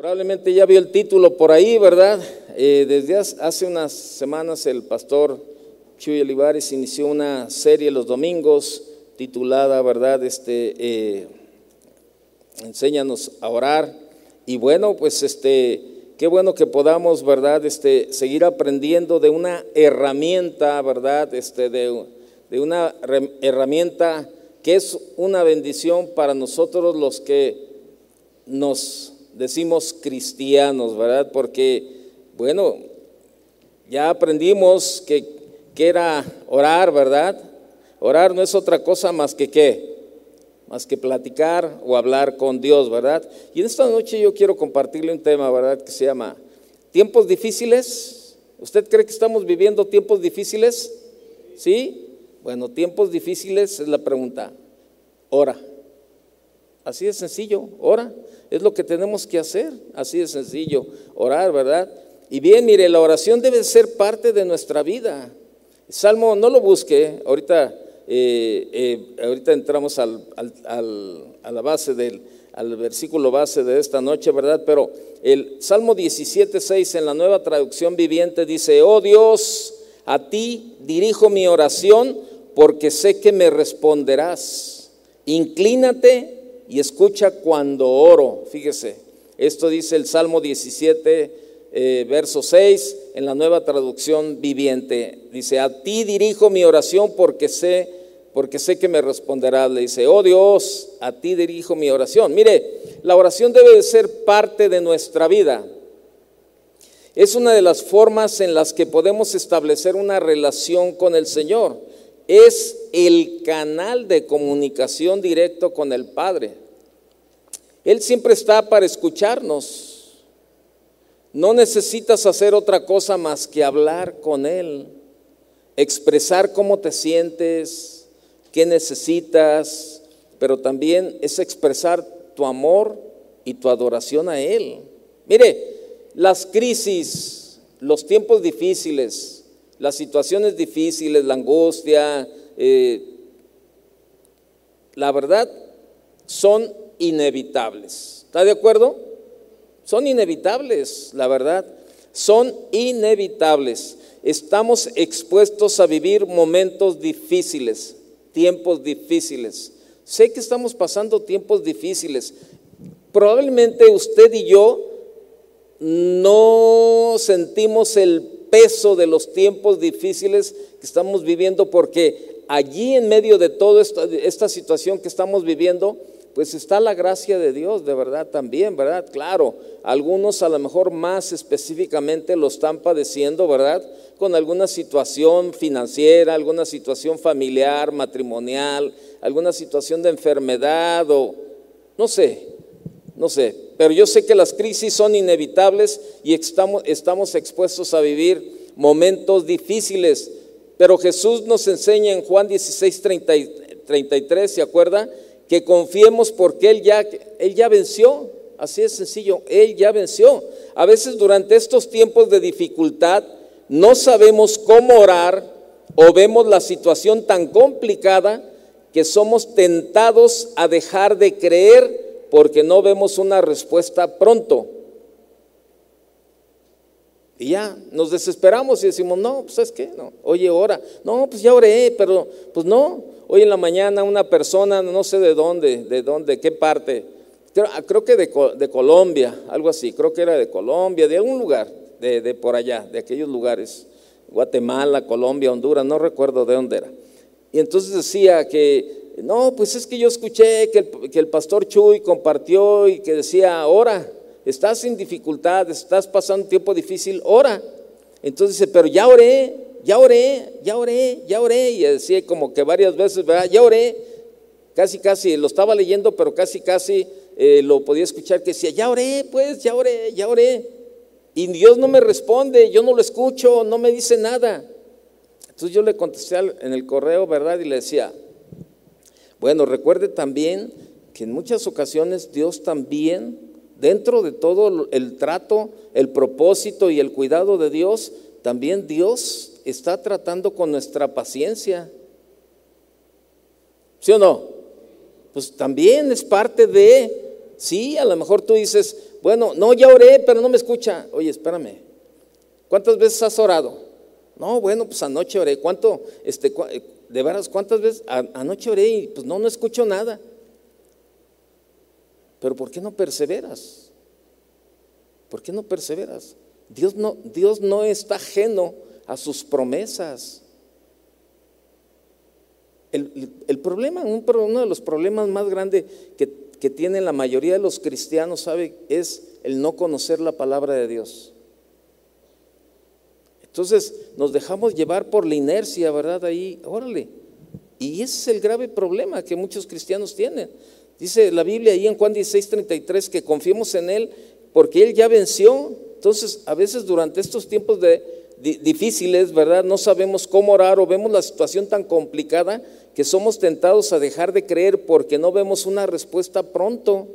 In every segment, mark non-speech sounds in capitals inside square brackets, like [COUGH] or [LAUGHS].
Probablemente ya vio el título por ahí, ¿verdad? Eh, desde hace unas semanas el pastor Chuy Olivares inició una serie los domingos titulada, ¿verdad? Este, eh, enséñanos a orar. Y bueno, pues este, qué bueno que podamos, ¿verdad? Este, seguir aprendiendo de una herramienta, ¿verdad? Este, de, de una herramienta que es una bendición para nosotros los que nos decimos cristianos, ¿verdad? Porque, bueno, ya aprendimos que, que era orar, ¿verdad? Orar no es otra cosa más que qué, más que platicar o hablar con Dios, ¿verdad? Y en esta noche yo quiero compartirle un tema, ¿verdad? Que se llama tiempos difíciles. ¿Usted cree que estamos viviendo tiempos difíciles? ¿Sí? Bueno, tiempos difíciles es la pregunta. Ora. Así de sencillo, ora. Es lo que tenemos que hacer, así de sencillo, orar, ¿verdad? Y bien, mire, la oración debe ser parte de nuestra vida. Salmo, no lo busque, ahorita, eh, eh, ahorita entramos al, a la base del al versículo base de esta noche, ¿verdad? Pero el Salmo 17, 6 en la nueva traducción viviente dice, oh Dios, a ti dirijo mi oración porque sé que me responderás. Inclínate y escucha cuando oro. Fíjese, esto dice el Salmo 17, eh, verso 6, en la nueva traducción viviente. Dice, a ti dirijo mi oración porque sé, porque sé que me responderás. Le dice, oh Dios, a ti dirijo mi oración. Mire, la oración debe de ser parte de nuestra vida. Es una de las formas en las que podemos establecer una relación con el Señor es el canal de comunicación directo con el Padre. Él siempre está para escucharnos. No necesitas hacer otra cosa más que hablar con Él, expresar cómo te sientes, qué necesitas, pero también es expresar tu amor y tu adoración a Él. Mire, las crisis, los tiempos difíciles, las situaciones difíciles, la angustia, eh, la verdad, son inevitables. ¿Está de acuerdo? Son inevitables, la verdad. Son inevitables. Estamos expuestos a vivir momentos difíciles, tiempos difíciles. Sé que estamos pasando tiempos difíciles. Probablemente usted y yo no sentimos el peso de los tiempos difíciles que estamos viviendo, porque allí en medio de toda esta, esta situación que estamos viviendo, pues está la gracia de Dios, de verdad también, ¿verdad? Claro, algunos a lo mejor más específicamente lo están padeciendo, ¿verdad? Con alguna situación financiera, alguna situación familiar, matrimonial, alguna situación de enfermedad o no sé, no sé, pero yo sé que las crisis son inevitables y estamos, estamos expuestos a vivir momentos difíciles. Pero Jesús nos enseña en Juan 16, 33, ¿se acuerda? Que confiemos porque Él ya, Él ya venció. Así es sencillo, Él ya venció. A veces durante estos tiempos de dificultad no sabemos cómo orar o vemos la situación tan complicada que somos tentados a dejar de creer porque no vemos una respuesta pronto. Y ya nos desesperamos y decimos, no, pues es que, no, oye, ora, no, pues ya oré, pero pues no, hoy en la mañana una persona, no sé de dónde, de dónde, qué parte, creo, que de, de, Colombia, algo así, creo que era de Colombia, de algún lugar, de, de por allá, de aquellos lugares, Guatemala, Colombia, Honduras, no recuerdo de dónde era. Y entonces decía que no, pues es que yo escuché que el, pastor Chuy compartió y que decía, ora, estás sin dificultades, estás pasando un tiempo difícil, ora. Entonces dice, pero ya oré, ya oré, ya oré, ya oré. Y decía como que varias veces. Ya oré, casi, casi, lo estaba leyendo, pero casi, casi eh, lo podía escuchar que decía, ya oré, pues, ya oré, ya oré. Y Dios no me responde, yo no lo escucho, no me dice nada. Entonces yo le contesté en el correo, ¿verdad? Y le decía, bueno, recuerde también que en muchas ocasiones Dios también, dentro de todo el trato, el propósito y el cuidado de Dios, también Dios está tratando con nuestra paciencia. ¿Sí o no? Pues también es parte de, sí, a lo mejor tú dices, bueno, no, ya oré, pero no me escucha. Oye, espérame, ¿cuántas veces has orado? No, bueno, pues anoche oré. ¿Cuánto, este, de veras, cuántas veces? anoche oré y pues no, no escucho nada. Pero ¿por qué no perseveras? ¿Por qué no perseveras? Dios no, Dios no está ajeno a sus promesas. El, problema, uno de los problemas más grandes que, que tienen la mayoría de los cristianos, ¿sabe? Es el no conocer la palabra de Dios. Entonces nos dejamos llevar por la inercia, ¿verdad? Ahí, órale. Y ese es el grave problema que muchos cristianos tienen. Dice la Biblia ahí en Juan 16, 33 que confiemos en Él porque Él ya venció. Entonces, a veces durante estos tiempos de, difíciles, ¿verdad? No sabemos cómo orar o vemos la situación tan complicada que somos tentados a dejar de creer porque no vemos una respuesta pronto.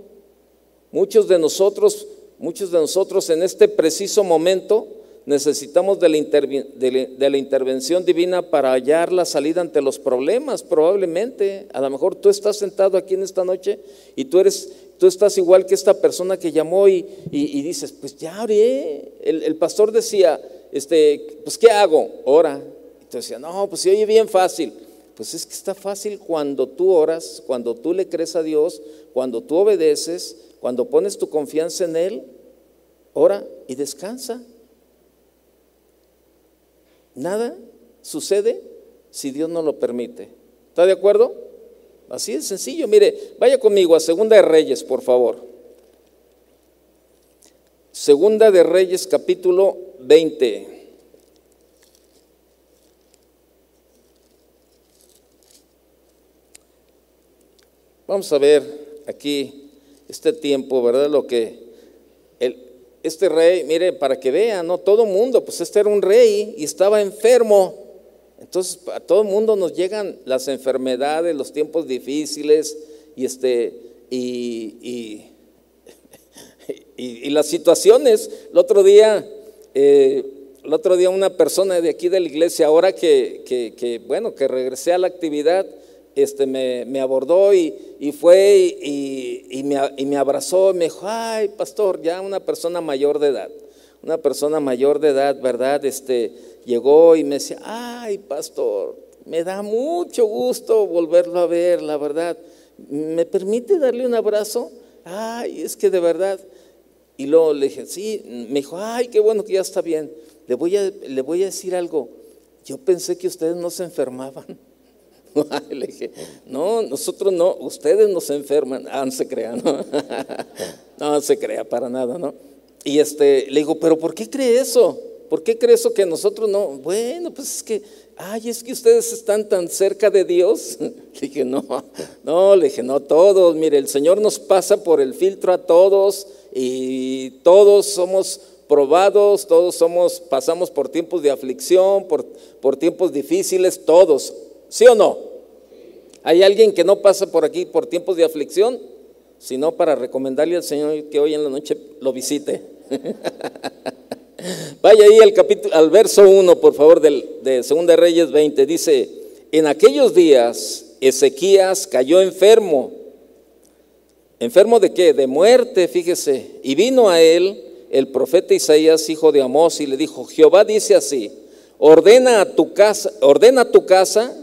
Muchos de nosotros, muchos de nosotros en este preciso momento necesitamos de la, intervención divina para hallar la salida ante los problemas, probablemente. A lo mejor tú estás sentado aquí en esta noche y tú eres, tú estás igual que esta persona que llamó y, y, dices, pues ya oré. El, el, pastor decía, este, pues ¿qué hago? Ora. Y tú decías, no, pues se oye bien fácil. Pues es que está fácil cuando tú oras, cuando tú le crees a Dios, cuando tú obedeces, cuando pones tu confianza en Él, ora y descansa. Nada sucede si Dios no lo permite. ¿Está de acuerdo? Así de sencillo. Mire, vaya conmigo a Segunda de Reyes, por favor. Segunda de Reyes, capítulo 20. Vamos a ver aquí este tiempo, ¿verdad? Lo que este rey, mire, para que vean, ¿no? Todo mundo, pues este era un rey y estaba enfermo. Entonces, a todo el mundo nos llegan las enfermedades, los tiempos difíciles y, este, [LAUGHS] y, y, las situaciones. El otro día, eh, el otro día una persona de aquí de la iglesia, ahora que, que, que bueno, que regresé a la actividad, este, me, abordó y, fue y, me, abrazó y me dijo, ay, pastor, ya una persona mayor de edad, una persona mayor de edad, ¿verdad? Este, llegó y me decía, ay, pastor, me da mucho gusto volverlo a ver, la verdad. ¿Me permite darle un abrazo? Ay, es que de verdad. Y luego le dije, sí, me dijo, ay, qué bueno que ya está bien. Le voy a, le voy a decir algo. Yo pensé que ustedes no se enfermaban. [LAUGHS] Le dije, no, nosotros no, ustedes nos enferman. Ah, no se crea, [LAUGHS] ¿no? no se crea para nada, ¿no? Y este, le digo, pero ¿por qué cree eso? ¿Por qué cree eso que nosotros no? Bueno, pues es que, ay, es que ustedes están tan cerca de Dios. [LAUGHS] Le dije, no, no, le dije, no, todos, mire, el Señor nos pasa por el filtro a todos y todos somos probados, todos somos, pasamos por tiempos de aflicción, por, por tiempos difíciles, todos. ¿Sí o no? ¿Hay alguien que no pasa por aquí por tiempos de aflicción? Sino para recomendarle al Señor que hoy en la noche lo visite. [LAUGHS] Vaya ahí al capítulo, al verso 1, por favor, del, de 2 Reyes 20. Dice, en aquellos días Ezequías cayó enfermo. ¿Enfermo de qué? De muerte, fíjese. Y vino a él el profeta Isaías, hijo de Amós, y le dijo, Jehová dice así, ordena a tu casa, ordena tu casa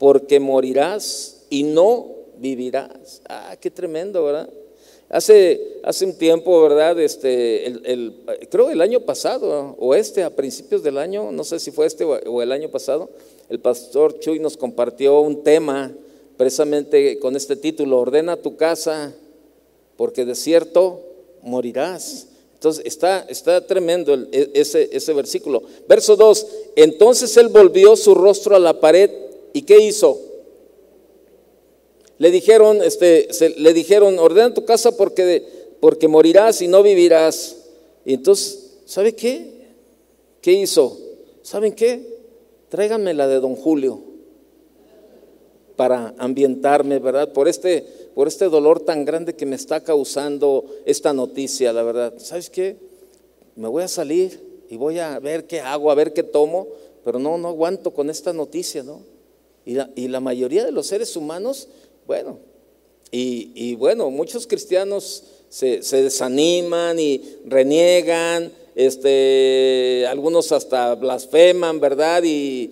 porque morirás y no vivirás. Ah, qué tremendo, ¿verdad? Hace, hace un tiempo, ¿verdad? Este, el, creo el año pasado, o este, a principios del año, no sé si fue este o el año pasado, el pastor Chuy nos compartió un tema precisamente con este título, ordena tu casa, porque de cierto morirás. Entonces está, está tremendo e, ese, ese versículo. Verso 2, entonces él volvió su rostro a la pared ¿Y qué hizo? Le dijeron, este, le dijeron, ordena tu casa porque, porque morirás y no vivirás. Y entonces, ¿sabe qué? ¿Qué hizo? ¿Saben qué? Tráiganme la de don Julio para ambientarme, ¿verdad? Por este, por este dolor tan grande que me está causando esta noticia, la verdad. ¿Sabes qué? Me voy a salir y voy a ver qué hago, a ver qué tomo, pero no, no aguanto con esta noticia, ¿no? Y la, mayoría de los seres humanos, bueno, y, bueno, muchos cristianos se, se desaniman y reniegan, este, algunos hasta blasfeman, ¿verdad? Y,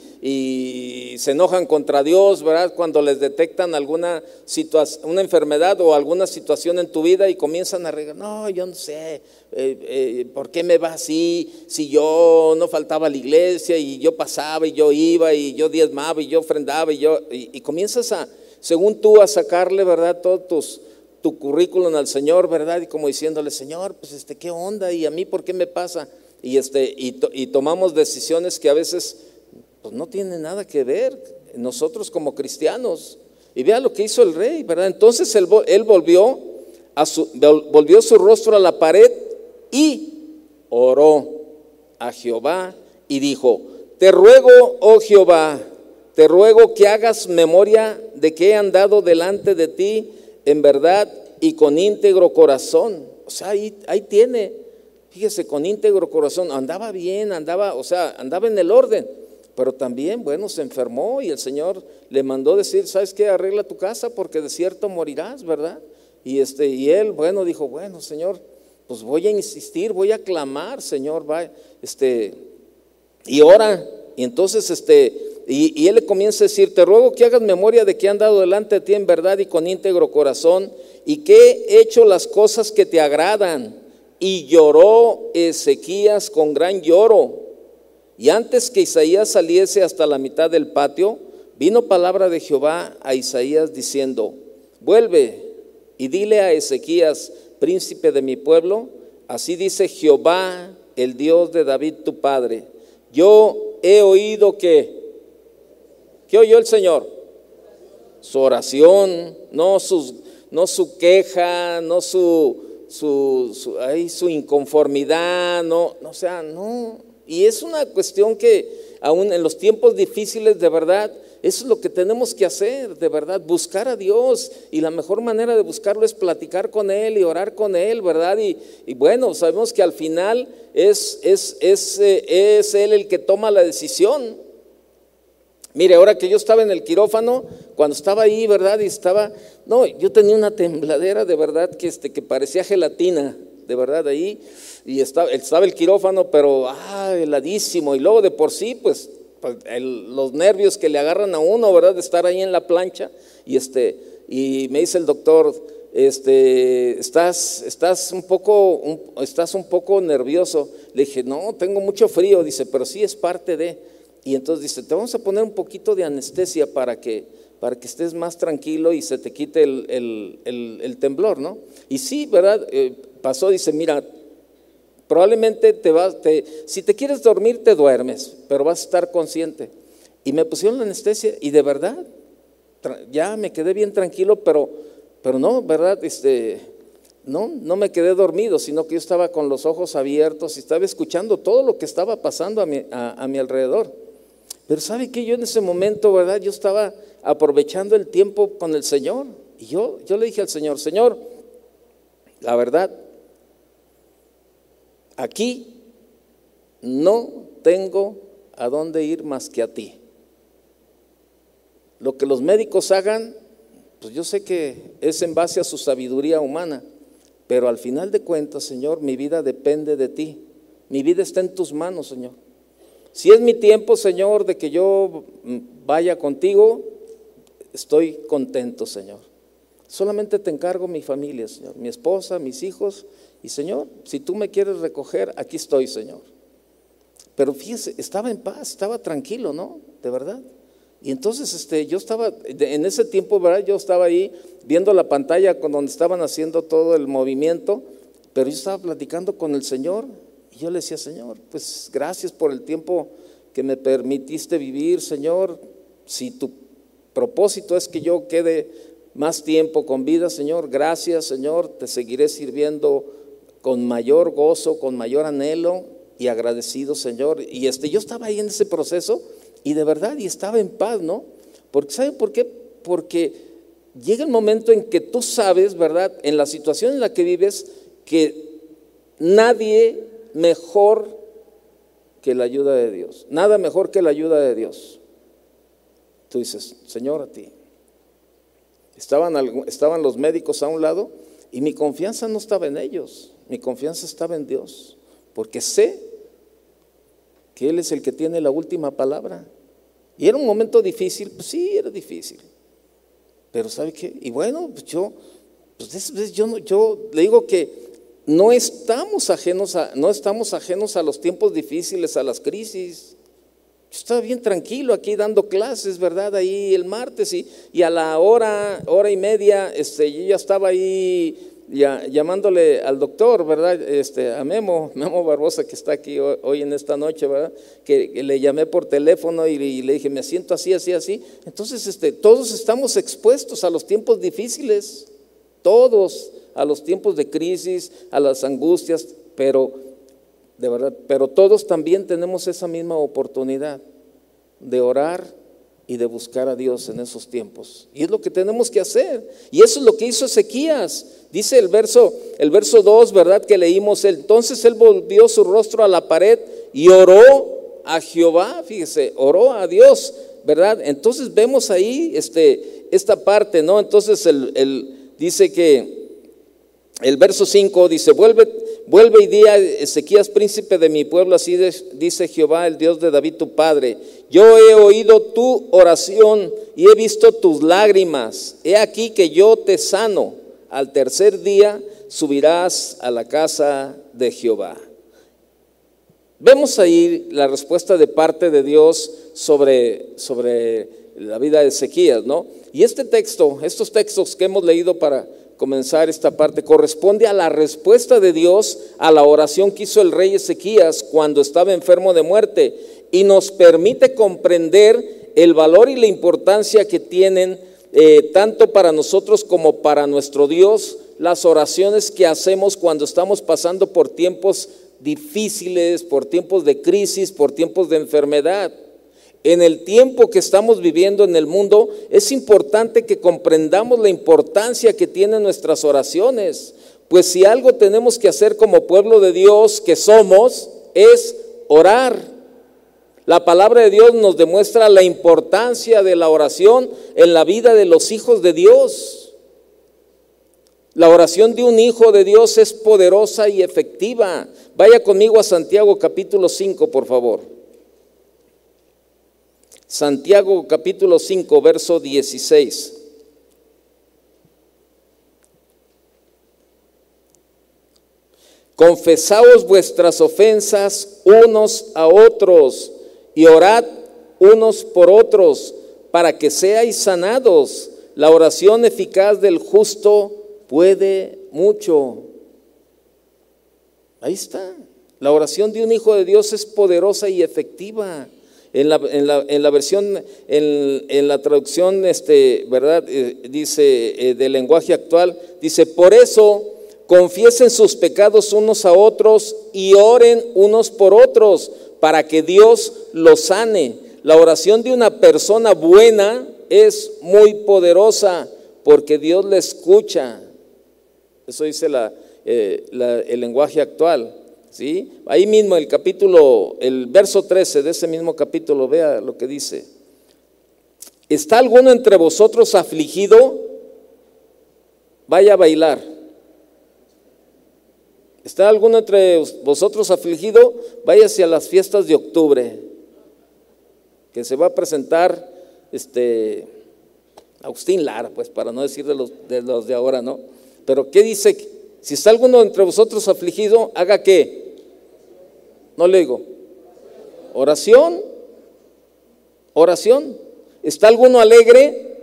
se enojan contra Dios, ¿verdad? Cuando les detectan alguna situación, una enfermedad o alguna situación en tu vida y comienzan a regar, no, yo no sé, eh, eh, ¿por qué me va así? Si yo no faltaba a la iglesia y yo pasaba y yo iba y yo diezmaba y yo ofrendaba y yo, y, y comienzas a, según tú, a sacarle, ¿verdad? Todos tus tu currículum al Señor, ¿verdad? Y como diciéndole, Señor, pues este, ¿qué onda? ¿Y a mí por qué me pasa? Y, este, y, tomamos decisiones que a veces pues, no tienen nada que ver nosotros como cristianos. Y vea lo que hizo el rey, ¿verdad? Entonces él, él volvió, a su, volvió su rostro a la pared y oró a Jehová y dijo, te ruego, oh Jehová, te ruego que hagas memoria de que he andado delante de ti en verdad y con íntegro corazón. O sea, ahí, tiene, fíjese, con íntegro corazón, andaba bien, andaba, o sea, andaba en el orden, pero también, bueno, se enfermó y el Señor le mandó decir, ¿sabes qué? Arregla tu casa porque de cierto morirás, ¿verdad? Y, este, y él, bueno, dijo, bueno, Señor, pues voy a insistir, voy a clamar, Señor, va, este, y ora. Y entonces, este, y, él le comienza a decir, te ruego que hagas memoria de que he andado delante de ti en verdad y con íntegro corazón y que he hecho las cosas que te agradan. Y lloró Ezequías con gran lloro. Y antes que Isaías saliese hasta la mitad del patio, vino palabra de Jehová a Isaías diciendo, vuelve y dile a Ezequías, príncipe de mi pueblo, así dice Jehová, el Dios de David tu padre, yo he oído que ¿Qué oyó el Señor? Su oración, no, no su queja, no su, su, su, inconformidad, no, no, o sea, no. Y es una cuestión que aún en los tiempos difíciles, de verdad, eso es lo que tenemos que hacer, de verdad, buscar a Dios. Y la mejor manera de buscarlo es platicar con Él y orar con Él, ¿verdad? Y, y bueno, sabemos que al final es, es, es, eh, es Él el que toma la decisión. Mire, ahora que yo estaba en el quirófano, cuando estaba ahí, ¿verdad? Y estaba, no, yo tenía una tembladera de verdad que, este, que parecía gelatina, de verdad, ahí. Y estaba, estaba el quirófano, pero, ah, heladísimo. Y luego de por sí, pues, pues los nervios que le agarran a uno, ¿verdad? De estar ahí en la plancha. Y, este, y me dice el doctor, este, estás, estás, un poco, estás un poco nervioso. Le dije, no, tengo mucho frío. Dice, pero sí es parte de... Y entonces dice, te vamos a poner un poquito de anestesia para que, para que estés más tranquilo y se te quite el, temblor, ¿no? Y sí, ¿verdad? Eh, pasó, dice, mira, probablemente te vas, te, si te quieres dormir, te duermes, pero vas a estar consciente. Y me pusieron la anestesia y de verdad, ya me quedé bien tranquilo, pero, pero no, ¿verdad? Este, no, no me quedé dormido, sino que yo estaba con los ojos abiertos y estaba escuchando todo lo que estaba pasando a mi, a mi alrededor. Pero sabe que yo en ese momento, ¿verdad? Yo estaba aprovechando el tiempo con el Señor. Y yo, yo le dije al Señor, Señor, la verdad, aquí no tengo a dónde ir más que a ti. Lo que los médicos hagan, pues yo sé que es en base a su sabiduría humana, pero al final de cuentas, Señor, mi vida depende de ti. Mi vida está en tus manos, Señor. Si es mi tiempo, Señor, de que yo vaya contigo, estoy contento, Señor. Solamente te encargo mi familia, Señor, mi esposa, mis hijos. Y Señor, si tú me quieres recoger, aquí estoy, Señor. Pero fíjese, estaba en paz, estaba tranquilo, ¿no? De verdad. Y entonces este, yo estaba, en ese tiempo, ¿verdad? Yo estaba ahí viendo la pantalla con donde estaban haciendo todo el movimiento, pero yo estaba platicando con el Señor y yo le decía, Señor, pues gracias por el tiempo que me permitiste vivir, Señor. Si tu propósito es que yo quede más tiempo con vida, Señor, gracias, Señor. Te seguiré sirviendo con mayor gozo, con mayor anhelo y agradecido, Señor. Y este, yo estaba ahí en ese proceso y de verdad, y estaba en paz, ¿no? Porque, ¿sabe por qué? Porque llega el momento en que tú sabes, ¿verdad? En la situación en la que vives, que nadie mejor que la ayuda de Dios. Nada mejor que la ayuda de Dios. Tú dices, Señor, a ti. Estaban, estaban los médicos a un lado Y mi confianza no estaba en ellos, mi confianza estaba en Dios, porque sé que Él es el que tiene la última palabra. Y era un momento difícil, pues sí, era difícil. Pero ¿sabe qué? Y bueno, pues yo, pues yo, yo le digo que no estamos ajenos a, no estamos ajenos a los tiempos difíciles, a las crisis. Yo estaba bien tranquilo aquí dando clases, ¿verdad? Ahí el martes y, y a la hora, hora y media, este, yo ya estaba ahí ya, llamándole al doctor, ¿verdad? Este, a Memo, [LAUGHS] Memo Barbosa que está aquí hoy, en esta noche, ¿verdad? Que, le llamé por teléfono y, le dije, me siento así, así, así. Entonces, este, todos estamos expuestos a los tiempos difíciles, todos a los tiempos de crisis, a las angustias, pero de verdad, pero todos también tenemos esa misma oportunidad de orar y de buscar a Dios en esos tiempos. Y es lo que tenemos que hacer. Y eso es lo que hizo Ezequías. Dice el verso, el verso 2, ¿verdad? Que leímos, entonces él volvió su rostro a la pared y oró a Jehová, fíjese, oró a Dios, ¿verdad? Entonces vemos ahí este, esta parte, ¿no? Entonces él dice que el verso 5 dice, vuelve, vuelve y di a Ezequías, príncipe de mi pueblo, así dice Jehová, el Dios de David tu padre. Yo he oído tu oración y he visto tus lágrimas. He aquí que yo te sano. Al tercer día subirás a la casa de Jehová. Vemos ahí la respuesta de parte de Dios sobre, sobre la vida de Ezequías, ¿no? Y este texto, estos textos que hemos leído para comenzar esta parte, corresponde a la respuesta de Dios a la oración que hizo el rey Ezequías cuando estaba enfermo de muerte y nos permite comprender el valor y la importancia que tienen eh, tanto para nosotros como para nuestro Dios las oraciones que hacemos cuando estamos pasando por tiempos difíciles, por tiempos de crisis, por tiempos de enfermedad en el tiempo que estamos viviendo en el mundo, es importante que comprendamos la importancia que tienen nuestras oraciones. Pues si algo tenemos que hacer como pueblo de Dios que somos, es orar. La palabra de Dios nos demuestra la importancia de la oración en la vida de los hijos de Dios. La oración de un hijo de Dios es poderosa y efectiva. Vaya conmigo a Santiago capítulo 5, por favor. Santiago capítulo 5, verso 16. Confesaos vuestras ofensas unos a otros y orad unos por otros para que seáis sanados. La oración eficaz del justo puede mucho. Ahí está. La oración de un hijo de Dios es poderosa y efectiva. En la, la, versión, en, la traducción, este, ¿verdad? Eh, dice, eh, del lenguaje actual, dice, por eso confiesen sus pecados unos a otros y oren unos por otros para que Dios los sane. La oración de una persona buena es muy poderosa porque Dios le escucha. Eso dice la, eh, el lenguaje actual. ¿Sí? Ahí mismo el capítulo, el verso 13 de ese mismo capítulo, vea lo que dice. ¿Está alguno entre vosotros afligido? Vaya a bailar. ¿Está alguno entre vosotros afligido? Vaya hacia las fiestas de octubre, que se va a presentar este Agustín Lara, pues para no decir de los de, los de ahora, ¿no? Pero ¿qué dice? Si está alguno entre vosotros afligido, haga qué? No le digo. Oración. Oración. ¿Está alguno alegre?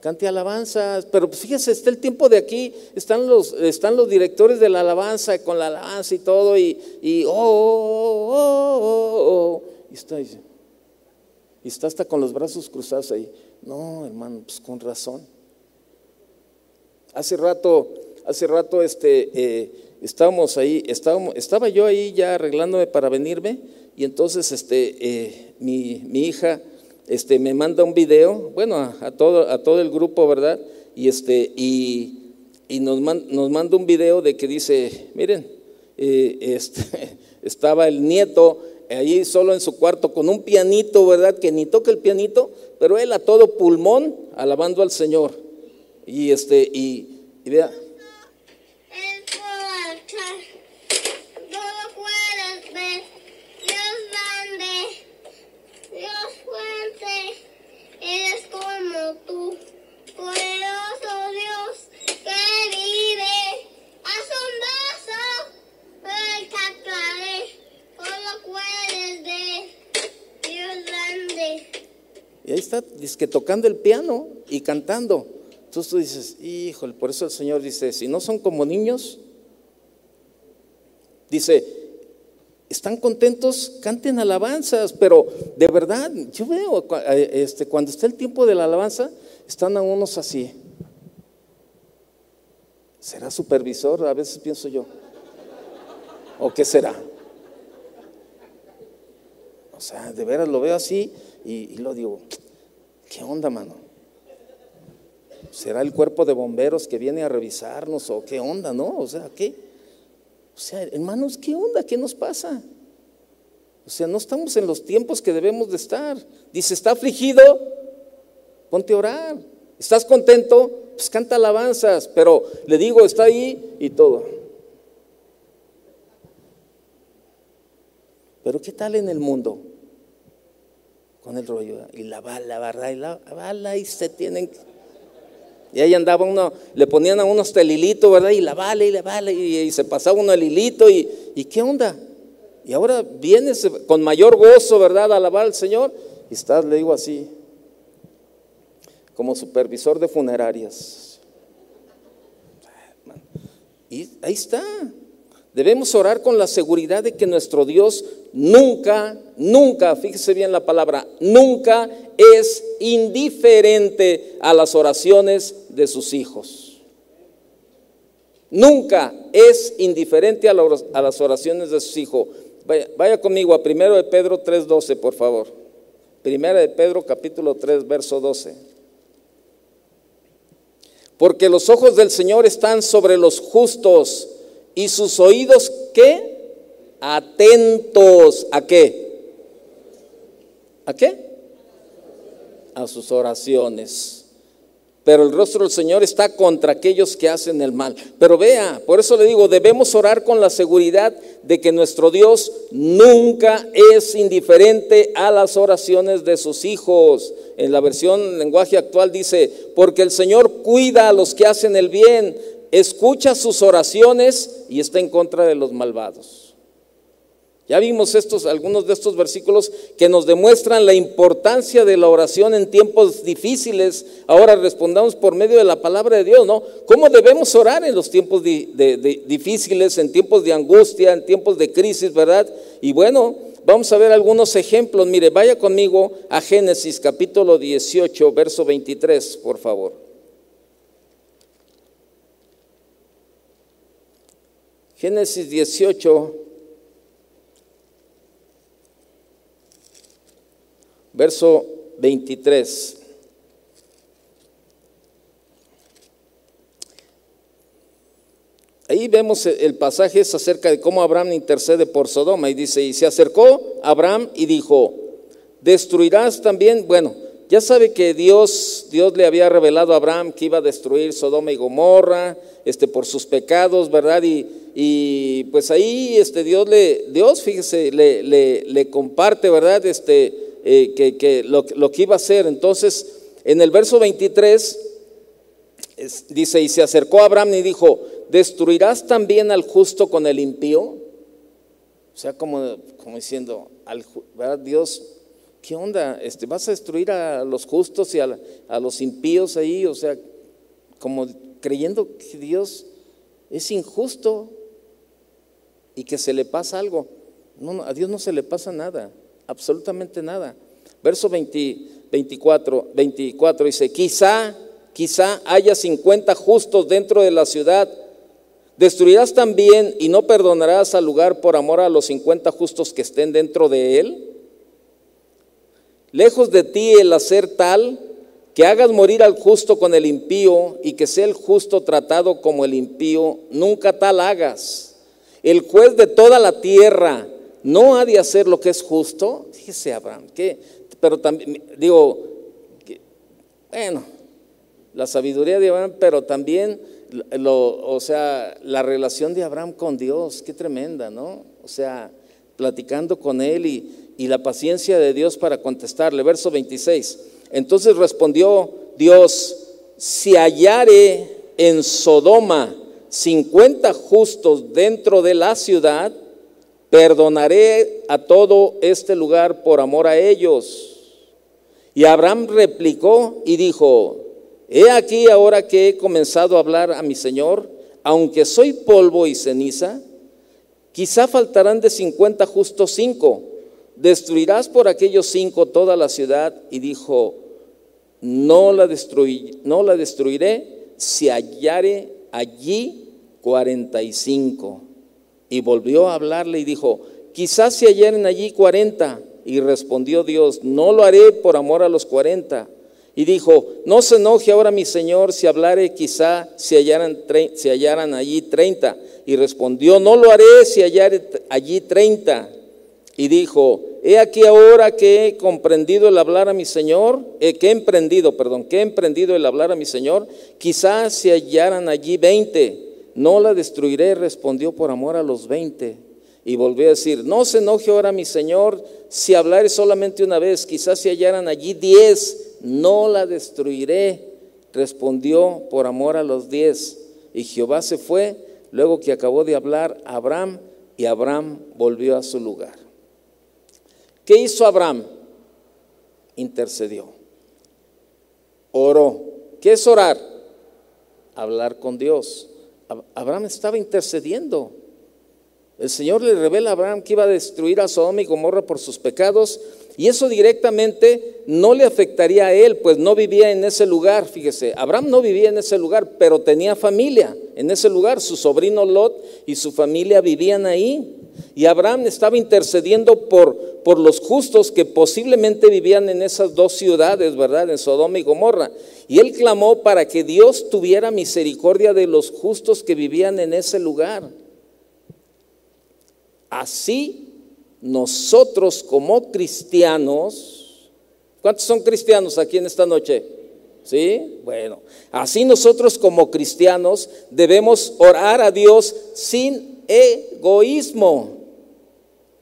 Cante alabanzas. Pero fíjese, está el tiempo de aquí. Están los, están los directores de la alabanza con la alabanza y todo. Y, y oh, oh, oh, oh, oh. Y está, y está hasta con los brazos cruzados ahí. No, hermano, pues con razón. Hace rato hace rato este, eh, estábamos ahí, estábamos, estaba yo ahí ya arreglándome para venirme y entonces este, eh, mi, hija este, me manda un video, bueno, a, todo, a todo el grupo, ¿verdad? Y, este, y, nos, nos manda un video de que dice, miren, eh, este, [LAUGHS] estaba el nieto ahí solo en su cuarto con un pianito, ¿verdad? Que ni toca el pianito, pero él a todo pulmón alabando al Señor. Y este, y, y vea, tocando el piano y cantando. Entonces tú dices, híjole, por eso el Señor dice, si no son como niños, dice, están contentos, canten alabanzas, pero de verdad, yo veo, eh, este, cuando está el tiempo de la alabanza, están a unos así. ¿Será supervisor? A veces pienso yo. ¿O qué será? O sea, de veras lo veo así y, lo digo, ¿qué onda, mano? ¿Será el cuerpo de bomberos que viene a revisarnos o qué onda, no? O sea, ¿qué? O sea, hermanos, ¿qué onda? ¿Qué nos pasa? O sea, no estamos en los tiempos que debemos de estar. Dice, ¿está afligido? Ponte a orar. ¿Estás contento? Pues canta alabanzas. Pero le digo, está ahí y todo. Pero ¿qué tal en el mundo? Con el rollo. Y la bala, ¿verdad? Y la bala y se tienen... Y ahí andaba uno, le ponían a uno hasta el hilito, ¿verdad? Y la bala y la bala, y, se pasaba uno el hilito, y, y ¿qué onda? Y ahora vienes con mayor gozo, ¿verdad? A alabar al Señor. Y estás, le digo así, como supervisor de funerarias. Y ahí está. Debemos orar con la seguridad de que nuestro Dios nunca, nunca, fíjese bien la palabra, nunca es indiferente a las oraciones de sus hijos. Nunca es indiferente a, las oraciones de sus hijos. Vaya, conmigo a 1 de Pedro 3.12, por favor. Primera de Pedro capítulo 3, verso 12. Porque los ojos del Señor están sobre los justos y sus oídos, ¿qué? Atentos. ¿A qué? ¿A qué? A sus oraciones. Pero el rostro del Señor está contra aquellos que hacen el mal. Pero vea, por eso le digo, debemos orar con la seguridad de que nuestro Dios nunca es indiferente a las oraciones de sus hijos. En la versión lenguaje actual dice, porque el Señor cuida a los que hacen el bien escucha sus oraciones y está en contra de los malvados. Ya vimos estos, algunos de estos versículos que nos demuestran la importancia de la oración en tiempos difíciles. Ahora respondamos por medio de la palabra de Dios, ¿no? ¿Cómo debemos orar en los tiempos difíciles, en tiempos de angustia, en tiempos de crisis, verdad? Y bueno, vamos a ver algunos ejemplos. Mire, vaya conmigo a Génesis capítulo 18, verso 23, por favor. Génesis 18, verso 23. Ahí vemos el pasaje es acerca de cómo Abraham intercede por Sodoma y dice, y se acercó Abraham y dijo, destruirás también, bueno, ya sabe que Dios, Dios le había revelado a Abraham que iba a destruir Sodoma y Gomorra, este, por sus pecados, ¿verdad? Y, pues ahí este, Dios, le, Dios fíjese, le, le, comparte, ¿verdad? Este, eh, que, lo, que iba a hacer. Entonces, en el verso 23 dice, y se acercó a Abraham y dijo, ¿destruirás también al justo con el impío? O sea, como, como diciendo, al, ¿verdad? Dios ¿qué onda? Este, ¿Vas a destruir a los justos y a, los impíos ahí? O sea, como creyendo que Dios es injusto y que se le pasa algo. A Dios no se le pasa nada, absolutamente nada. Verso 24, 24 dice, quizá, quizá haya 50 justos dentro de la ciudad. ¿Destruirás también y no perdonarás al lugar por amor a los 50 justos que estén dentro de él? Lejos de ti el hacer tal que hagas morir al justo con el impío y que sea el justo tratado como el impío, nunca tal hagas. El juez de toda la tierra no ha de hacer lo que es justo. Fíjese, Abraham, que, pero también, digo, bueno, la sabiduría de Abraham, pero también, lo, o sea, la relación de Abraham con Dios, qué tremenda, ¿no? O sea, platicando con él y y la paciencia de Dios para contestarle. Verso 26. Entonces respondió Dios, si hallare en Sodoma 50 justos dentro de la ciudad, perdonaré a todo este lugar por amor a ellos. Y Abraham replicó y dijo, he aquí ahora que he comenzado a hablar a mi Señor, aunque soy polvo y ceniza, quizá faltarán de cincuenta justos cinco. Destruirás por aquellos cinco toda la ciudad. Y dijo, no la, no la destruiré si hallare allí cuarenta y cinco. Y volvió a hablarle y dijo, quizás si hallaren allí cuarenta. Y respondió Dios, no lo haré por amor a los cuarenta. Y dijo, no se enoje ahora mi Señor si hablare quizá si hallaran, hallaran allí treinta. Y respondió, no lo haré si hallare allí treinta. Y dijo, he aquí ahora que he comprendido el hablar a mi Señor, eh, que he emprendido, perdón, que he emprendido el hablar a mi Señor, quizás si hallaran allí veinte. No la destruiré, respondió por amor a los veinte. Y volvió a decir, no se enoje ahora mi Señor si hablare solamente una vez, quizás si hallaran allí diez, no la destruiré. Respondió por amor a los diez. Y Jehová se fue luego que acabó de hablar a Abraham y Abraham volvió a su lugar. ¿Qué hizo Abraham? Intercedió. Oró. ¿Qué es orar? Hablar con Dios. Abraham estaba intercediendo. El Señor le revela a Abraham que iba a destruir a Sodoma y Gomorra por sus pecados y eso directamente no le afectaría a él, pues no vivía en ese lugar, fíjese, Abraham no vivía en ese lugar, pero tenía familia en ese lugar, su sobrino Lot y su familia vivían ahí. Y Abraham estaba intercediendo por, por los justos que posiblemente vivían en esas dos ciudades, ¿verdad? En Sodoma y Gomorra. Y él clamó para que Dios tuviera misericordia de los justos que vivían en ese lugar. Así nosotros como cristianos, ¿cuántos son cristianos aquí en esta noche? ¿Sí? Bueno, así nosotros como cristianos debemos orar a Dios sin egoísmo,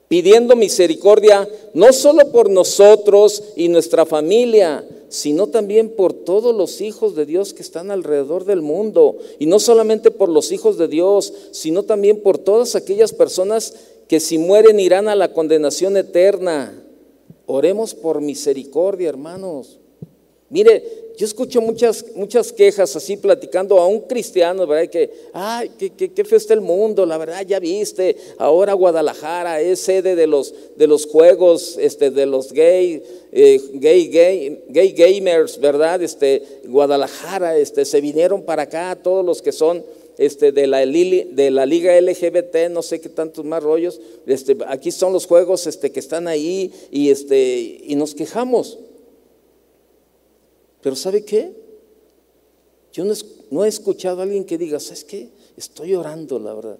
pidiendo misericordia no solo por nosotros y nuestra familia, sino también por todos los hijos de Dios que están alrededor del mundo. Y no solamente por los hijos de Dios, sino también por todas aquellas personas que si mueren irán a la condenación eterna. Oremos por misericordia, hermanos. Mire, yo escucho muchas, muchas quejas así platicando a un cristiano, ¿verdad? Que, ay, qué, qué, feo está el mundo, la verdad, ya viste, ahora Guadalajara es sede de los, de los juegos, este, de los gay, eh, gay, gay, gay gamers, ¿verdad? Este, Guadalajara, este, se vinieron para acá todos los que son este, de, la, de la liga LGBT, no sé qué tantos más rollos, este, aquí son los juegos este, que están ahí y, este, y nos quejamos. Pero ¿sabe qué? Yo no, he escuchado a alguien que diga, ¿sabes qué? Estoy orando, la verdad.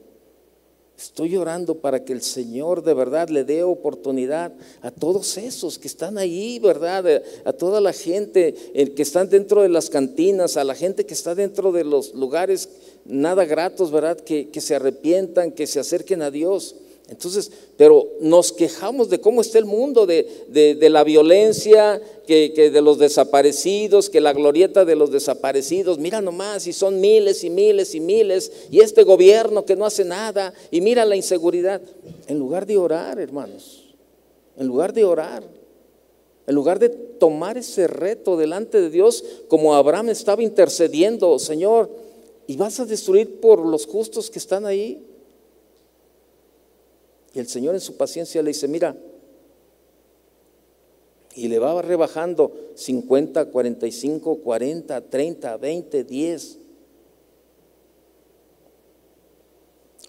Estoy orando para que el Señor de verdad le dé oportunidad a todos esos que están ahí, ¿verdad? A toda la gente que están dentro de las cantinas, a la gente que está dentro de los lugares nada gratos, ¿verdad? Que, se arrepientan, que se acerquen a Dios. Entonces, pero nos quejamos de cómo está el mundo, de, la violencia, que, que, de los desaparecidos, que la glorieta de los desaparecidos, mira nomás, y son miles y miles y miles, y este gobierno que no hace nada, y mira la inseguridad. En lugar de orar, hermanos, en lugar de orar, en lugar de tomar ese reto delante de Dios, como Abraham estaba intercediendo, Señor, y vas a destruir por los justos que están ahí. Y el Señor en su paciencia le dice, mira, y le va rebajando 50, 45, 40, 30, 20, 10.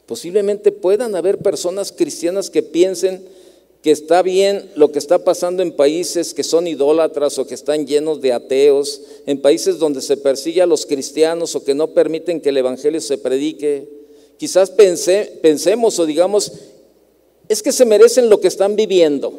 Posiblemente puedan haber personas cristianas que piensen que está bien lo que está pasando en países que son idólatras o que están llenos de ateos, en países donde se persigue a los cristianos o que no permiten que el Evangelio se predique. Quizás pensemos o digamos, es que se merecen lo que están viviendo.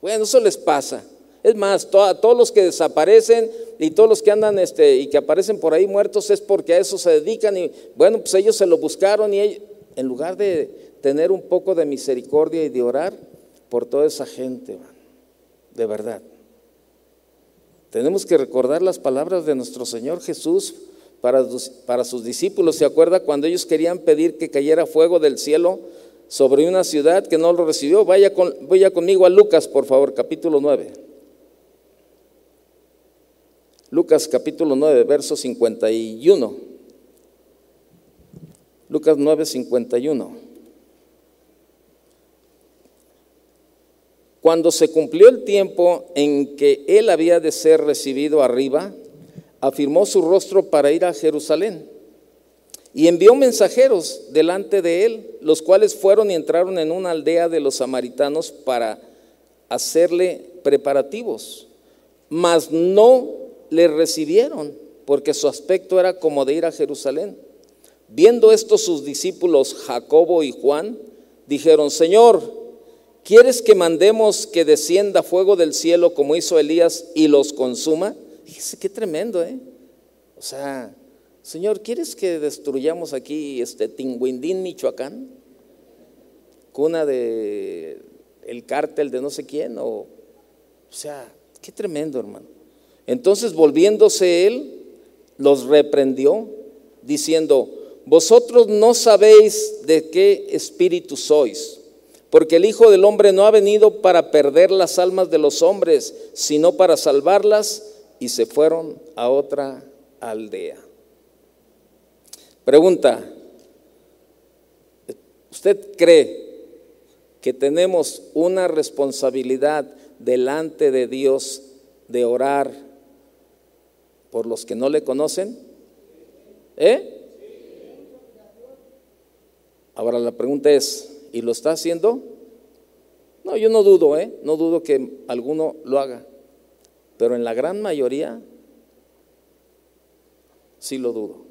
Bueno, eso les pasa. Es más, a todos los que desaparecen y todos los que andan este, y que aparecen por ahí muertos es porque a eso se dedican y bueno, pues ellos se lo buscaron y ellos, en lugar de tener un poco de misericordia y de orar por toda esa gente, de verdad. Tenemos que recordar las palabras de nuestro Señor Jesús para, sus discípulos. ¿Se acuerda cuando ellos querían pedir que cayera fuego del cielo sobre una ciudad que no lo recibió? Vaya, vaya conmigo a Lucas, por favor, capítulo 9. Lucas capítulo 9, verso 51. Lucas 9, 51. Cuando se cumplió el tiempo en que él había de ser recibido arriba, afirmó su rostro para ir a Jerusalén y envió mensajeros delante de él, los cuales fueron y entraron en una aldea de los samaritanos para hacerle preparativos, mas no le recibieron, porque su aspecto era como de ir a Jerusalén. Viendo esto sus discípulos Jacobo y Juan, dijeron, Señor, ¿quieres que mandemos que descienda fuego del cielo como hizo Elías y los consuma? Fíjese qué tremendo, ¿eh? O sea, Señor, ¿quieres que destruyamos aquí este Tinguindín, Michoacán? Cuna de el cártel de no sé quién o o sea, qué tremendo, hermano. Entonces, volviéndose él, los reprendió diciendo, "Vosotros no sabéis de qué espíritu sois." Porque el Hijo del Hombre no ha venido para perder las almas de los hombres, sino para salvarlas, y se fueron a otra aldea. Pregunta, ¿usted cree que tenemos una responsabilidad delante de Dios de orar por los que no le conocen? ¿Eh? Ahora la pregunta es, ¿y lo está haciendo? No, yo no dudo, ¿eh? No dudo que alguno lo haga, pero en la gran mayoría sí lo dudo.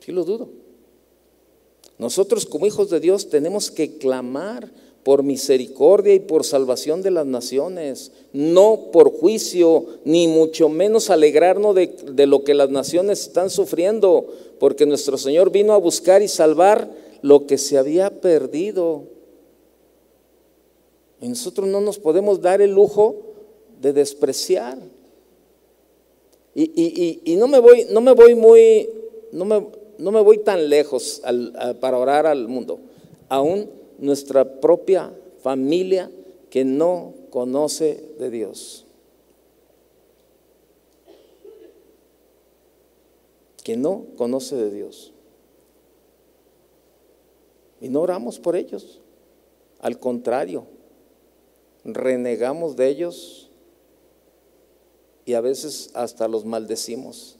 Sí lo dudo. Nosotros como hijos de Dios tenemos que clamar por misericordia y por salvación de las naciones, no por juicio, ni mucho menos alegrarnos de, lo que las naciones están sufriendo, porque nuestro Señor vino a buscar y salvar lo que se había perdido. Y nosotros no nos podemos dar el lujo de despreciar. Y, y, y, no me voy, no me voy muy, no me, no me voy tan lejos para orar al mundo, aún nuestra propia familia que no conoce de Dios. Que no conoce de Dios. Y no oramos por ellos. Al contrario, renegamos de ellos y a veces hasta los maldecimos.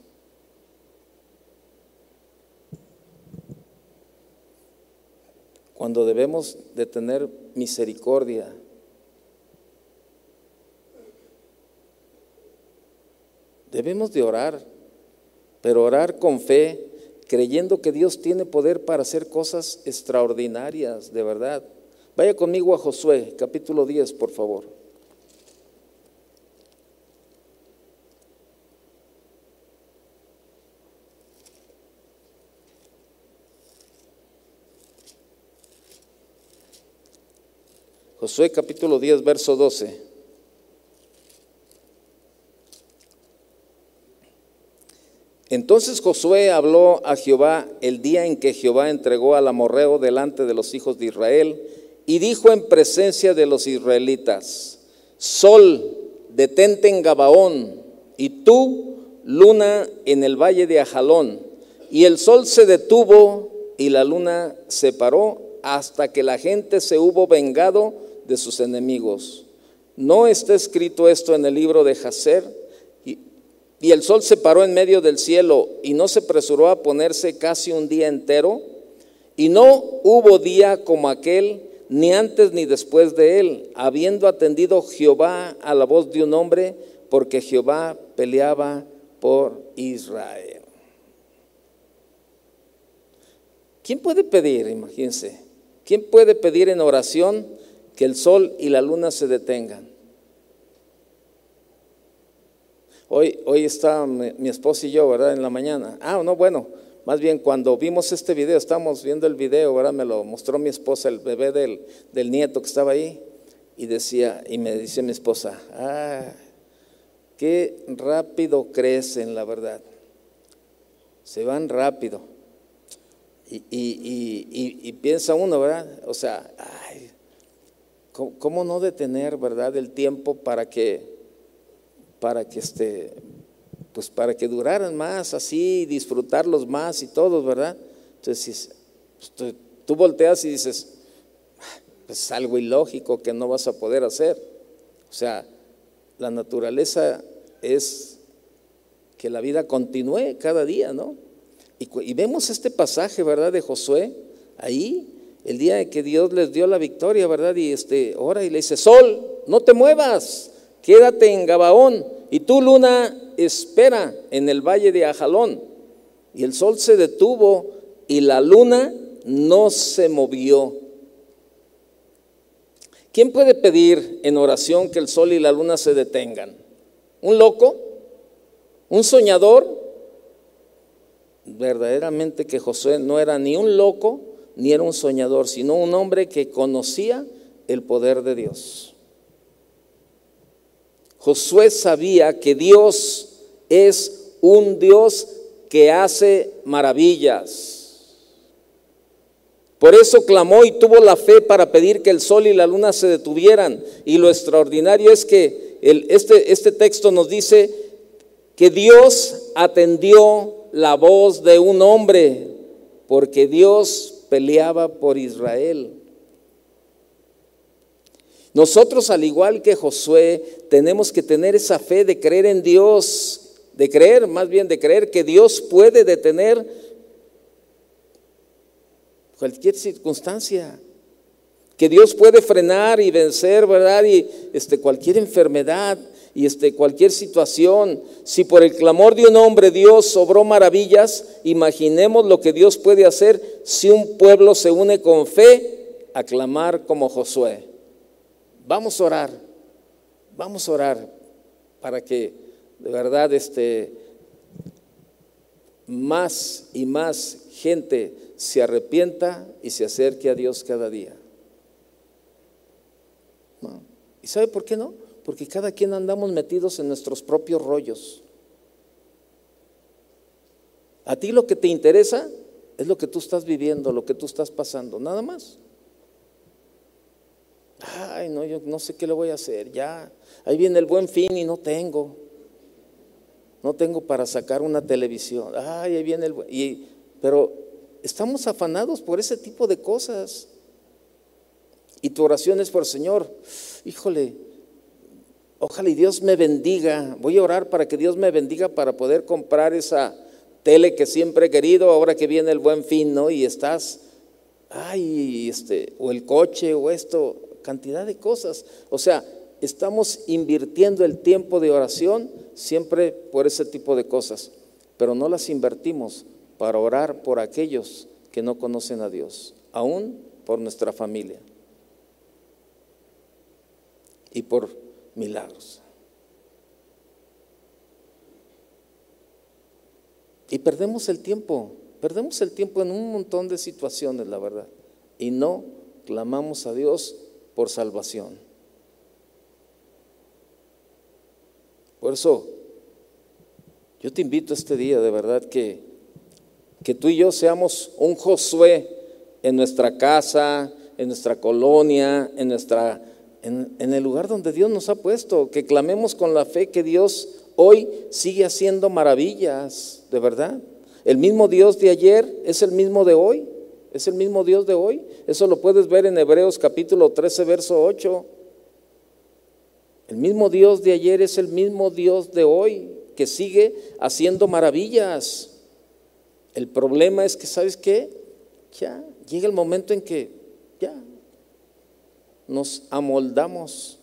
Cuando debemos de tener misericordia. Debemos de orar, pero orar con fe, creyendo que Dios tiene poder para hacer cosas extraordinarias, de verdad. Vaya conmigo a Josué, capítulo 10, por favor. Josué capítulo 10, verso 12. Entonces Josué habló a Jehová el día en que Jehová entregó al amorreo delante de los hijos de Israel y dijo en presencia de los israelitas, Sol, detente en Gabaón y tú, luna, en el valle de Ajalón. Y el sol se detuvo y la luna se paró hasta que la gente se hubo vengado de sus enemigos. ¿No está escrito esto en el libro de Jacer? Y, y, el sol se paró en medio del cielo y no se apresuró a ponerse casi un día entero. Y no hubo día como aquel, ni antes ni después de él, habiendo atendido Jehová a la voz de un hombre, porque Jehová peleaba por Israel. ¿Quién puede pedir, imagínense? ¿Quién puede pedir en oración? Que el sol y la luna se detengan. Hoy, hoy está mi, esposa y yo, ¿verdad? En la mañana. Ah, no, bueno, más bien cuando vimos este video, estamos viendo el video, ¿verdad? Me lo mostró mi esposa, el bebé del, del nieto que estaba ahí, y decía, y me dice mi esposa, ah, qué rápido crecen, la verdad. Se van rápido. Y, y, y, y piensa uno, ¿verdad? O sea, ay, ¿cómo, no detener, verdad, el tiempo para que, para que este, pues para que duraran más así, disfrutarlos más y todos, ¿verdad? Entonces, pues, tú volteas y dices, pues es algo ilógico que no vas a poder hacer. O sea, la naturaleza es que la vida continúe cada día, ¿no? Y, y, vemos este pasaje, ¿verdad? De Josué, ahí, el día en que Dios les dio la victoria, ¿verdad? Y este, ora y le dice, Sol, no te muevas, quédate en Gabaón, y tú, Luna, espera en el valle de Ajalón. Y el sol se detuvo y la luna no se movió. ¿Quién puede pedir en oración que el sol y la luna se detengan? ¿Un loco? ¿Un soñador? Verdaderamente que Josué no era ni un loco ni era un soñador, sino un hombre que conocía el poder de Dios. Josué sabía que Dios es un Dios que hace maravillas. Por eso clamó y tuvo la fe para pedir que el sol y la luna se detuvieran. Y lo extraordinario es que este, este texto nos dice que Dios atendió la voz de un hombre, porque Dios peleaba por Israel. Nosotros, al igual que Josué, tenemos que tener esa fe de creer en Dios, de creer, más bien de creer que Dios puede detener cualquier circunstancia, que Dios puede frenar y vencer, ¿verdad? Y este, cualquier enfermedad y este, cualquier situación. Si por el clamor de un hombre Dios obró maravillas, imaginemos lo que Dios puede hacer si un pueblo se une con fe a clamar como Josué. Vamos a orar, vamos a orar para que de verdad este, más y más gente se arrepienta y se acerque a Dios cada día. ¿Y sabe por qué no? Porque cada quien andamos metidos en nuestros propios rollos. A ti lo que te interesa es lo que tú estás viviendo, lo que tú estás pasando, nada más. Ay, no, yo no sé qué le voy a hacer, ya. Ahí viene el buen fin y no tengo. No tengo para sacar una televisión. Ay, ahí viene el buen... Y, pero estamos afanados por ese tipo de cosas. Y tu oración es por Señor, híjole, ojalá y Dios me bendiga. Voy a orar para que Dios me bendiga para poder comprar esa tele que siempre he querido ahora que viene el buen fin, ¿no? Y estás, ay, este, o el coche o esto, cantidad de cosas. O sea, estamos invirtiendo el tiempo de oración siempre por ese tipo de cosas, pero no las invertimos para orar por aquellos que no conocen a Dios, aún por nuestra familia y por milagros. Y perdemos el tiempo, perdemos el tiempo en un montón de situaciones, la verdad, y no clamamos a Dios por salvación. Por eso, yo te invito este día, de verdad, que, que tú y yo seamos un Josué en nuestra casa, en nuestra colonia, en, nuestra, en, el lugar donde Dios nos ha puesto, que clamemos con la fe que Dios hoy sigue haciendo maravillas, de verdad. El mismo Dios de ayer es el mismo de hoy. Es el mismo Dios de hoy. Eso lo puedes ver en Hebreos capítulo 13, verso 8. El mismo Dios de ayer es el mismo Dios de hoy que sigue haciendo maravillas. El problema es que, ¿sabes qué? Ya llega el momento en que ya nos amoldamos.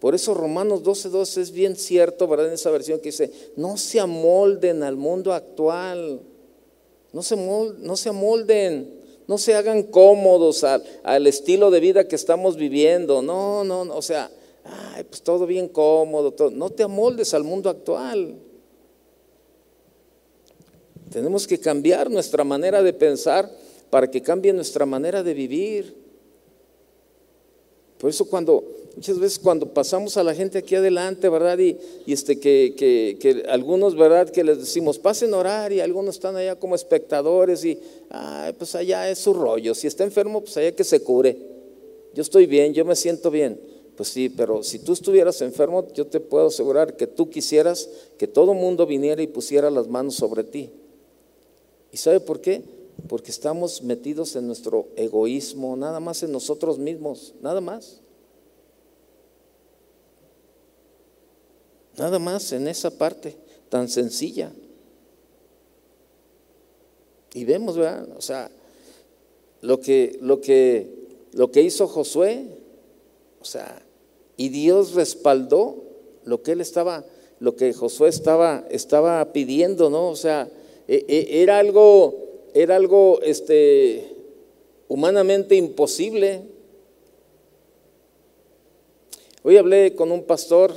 Por eso Romanos 12, 12 es bien cierto, ¿verdad? En esa versión que dice, no se amolden al mundo actual. No se, no se amolden no se hagan cómodos al, estilo de vida que estamos viviendo. No, no, no, o sea, pues todo bien cómodo. No te amoldes al mundo actual. Tenemos que cambiar nuestra manera de pensar para que cambie nuestra manera de vivir. Por eso cuando Muchas veces cuando pasamos a la gente aquí adelante, ¿verdad? Y, este, que, algunos, ¿verdad? Que les decimos, pasen a orar y algunos están allá como espectadores y, ay, pues allá es su rollo. Si está enfermo, pues allá que se cure. yo estoy bien, yo me siento bien. Pues sí, pero si tú estuvieras enfermo, yo te puedo asegurar que tú quisieras que todo mundo viniera y pusiera las manos sobre ti. ¿Y sabe por qué? Porque estamos metidos en nuestro egoísmo, nada más en nosotros mismos, nada más. Nada más en esa parte tan sencilla. Y vemos, ¿verdad? O sea, lo que, lo que, lo que hizo Josué, o sea, y Dios respaldó lo que él estaba, lo que Josué estaba, estaba pidiendo, ¿no? O sea, e, e, era algo, era algo, este, humanamente imposible. Hoy hablé con un pastor